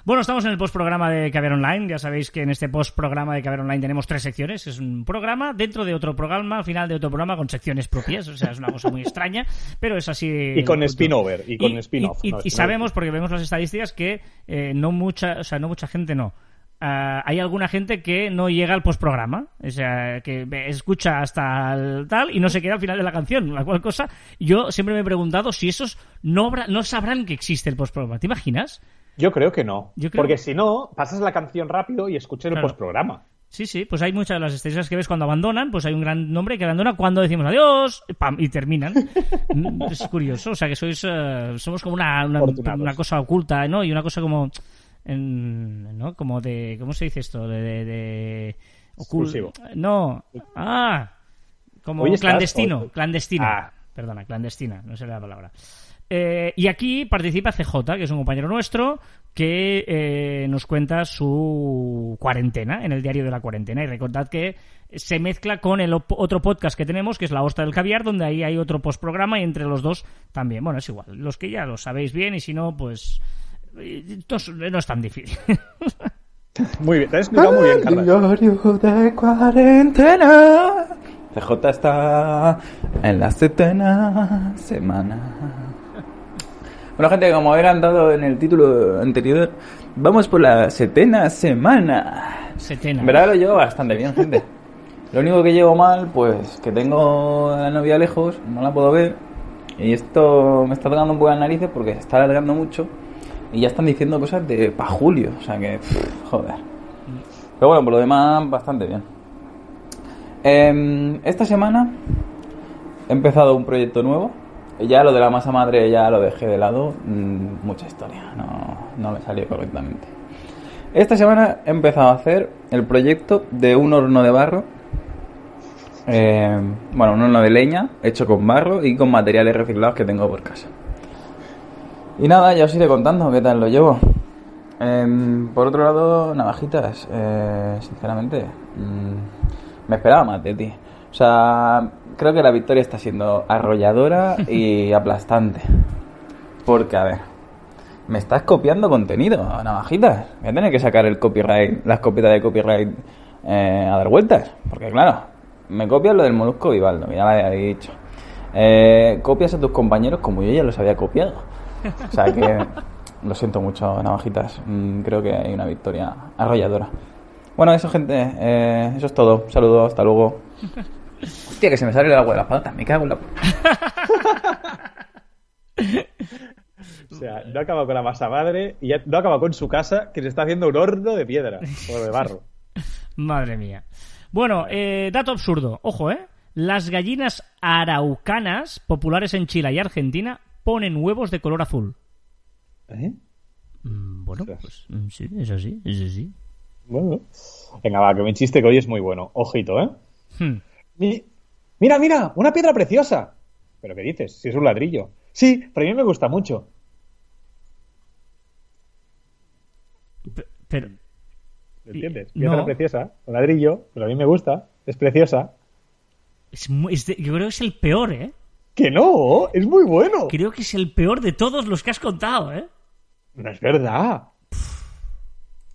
Bueno, estamos en el postprograma de Caber Online. Ya sabéis que en este postprograma de Caber Online tenemos tres secciones. Es un programa dentro de otro programa, al final de otro programa con secciones propias. O sea, es una cosa muy extraña, pero es así. Y con spin-over, y con spin-off, Y, no, y spin-over. sabemos, porque vemos las estadísticas, que eh, no mucha, o sea, no mucha gente no. ah, hay alguna gente que no llega al postprograma, o sea, que escucha hasta el tal y no se queda al final de la canción, la cual cosa yo siempre me he preguntado si esos no, no sabrán que existe el postprograma. ¿Te imaginas? Yo creo que no. Creo- Porque si no, pasas la canción rápido y escuchas el postprograma. Sí, sí, pues hay muchas de las estrellas que ves cuando abandonan, pues hay un gran nombre que abandona cuando decimos adiós, pam, y terminan. Es curioso, o sea que sois, eh, somos como una, una, cosa oculta, ¿no? Y una cosa como, en- ¿no? Como de, ¿cómo se dice esto? De, de, de ocul- Exclusivo. No, ah, como estás- clandestino, clandestina. Ah. Perdona, clandestina, no sé la palabra. Eh, y aquí participa CJ, que es un compañero nuestro, que eh, nos cuenta su cuarentena en el diario de la cuarentena. Y recordad que se mezcla con el op- otro podcast que tenemos, que es La Hosta del Caviar, donde ahí hay otro postprograma y entre los dos también. Bueno, es igual, los que ya lo sabéis bien y si no, pues eh, no, es- no es tan difícil. Muy bien, te has explicado muy bien, Carla. Diario de cuarentena. CJ está en la setena semana. Bueno, gente, como había cantado en el título anterior, vamos por la setena semana. Setena. En verdad lo llevo bastante bien, gente. Lo único que llevo mal, pues que tengo a la novia lejos, no la puedo ver. Y esto me está tocando un poco las narices porque se está alargando mucho. Y ya están diciendo cosas de pa' julio. O sea que, pff, joder. Pero bueno, por lo demás, bastante bien. Em, esta semana he empezado un proyecto nuevo. Ya lo de la masa madre ya lo dejé de lado. Mm, mucha historia, no, no me salió correctamente. Esta semana he empezado a hacer el proyecto de un horno de barro. eh, bueno, un horno de leña hecho con barro y con materiales reciclados que tengo por casa. Y nada, ya os iré contando qué tal lo llevo. Em, por otro lado, navajitas, eh, sinceramente, mm, me esperaba más de ti. O sea, creo que la victoria está siendo arrolladora y aplastante. Porque, a ver, me estás copiando contenido, navajitas. Voy a tener que sacar el copyright, las copias de copyright eh, a dar vueltas. Porque, claro, me copias lo del molusco Vivaldo, ya lo había dicho. Eh, copias a tus compañeros como yo ya los había copiado. O sea que lo siento mucho, navajitas. Mm, Creo que hay una victoria arrolladora. Bueno, eso, gente. eh, eso es todo. Saludos, hasta luego. Hostia, que se me sale el agua de las patas. Me cago en la. O sea, no acaba con la masa madre y ya no acaba con su casa, que se está haciendo un horno de piedra o de barro. Madre mía. Bueno, eh, dato absurdo. Ojo, ¿eh? Las gallinas araucanas, populares en Chile y Argentina, ponen huevos de color azul. ¿Eh? Mm, Bueno, pues mm, sí, es así, es así. Bueno. Venga, va, que mi chiste que hoy es muy bueno. Ojito, ¿eh? Hmm. Mi- Mira, mira, una piedra preciosa. ¿Pero qué dices? Si es un ladrillo. Sí, pero a mí me gusta mucho. Pe- Pero, ¿Lo entiendes? No. Piedra preciosa, un ladrillo, pero a mí me gusta. Es preciosa. es muy- es de- yo creo que es el peor, ¿eh? Que no, es muy bueno. Creo que es el peor de todos los que has contado, ¿eh? No es verdad.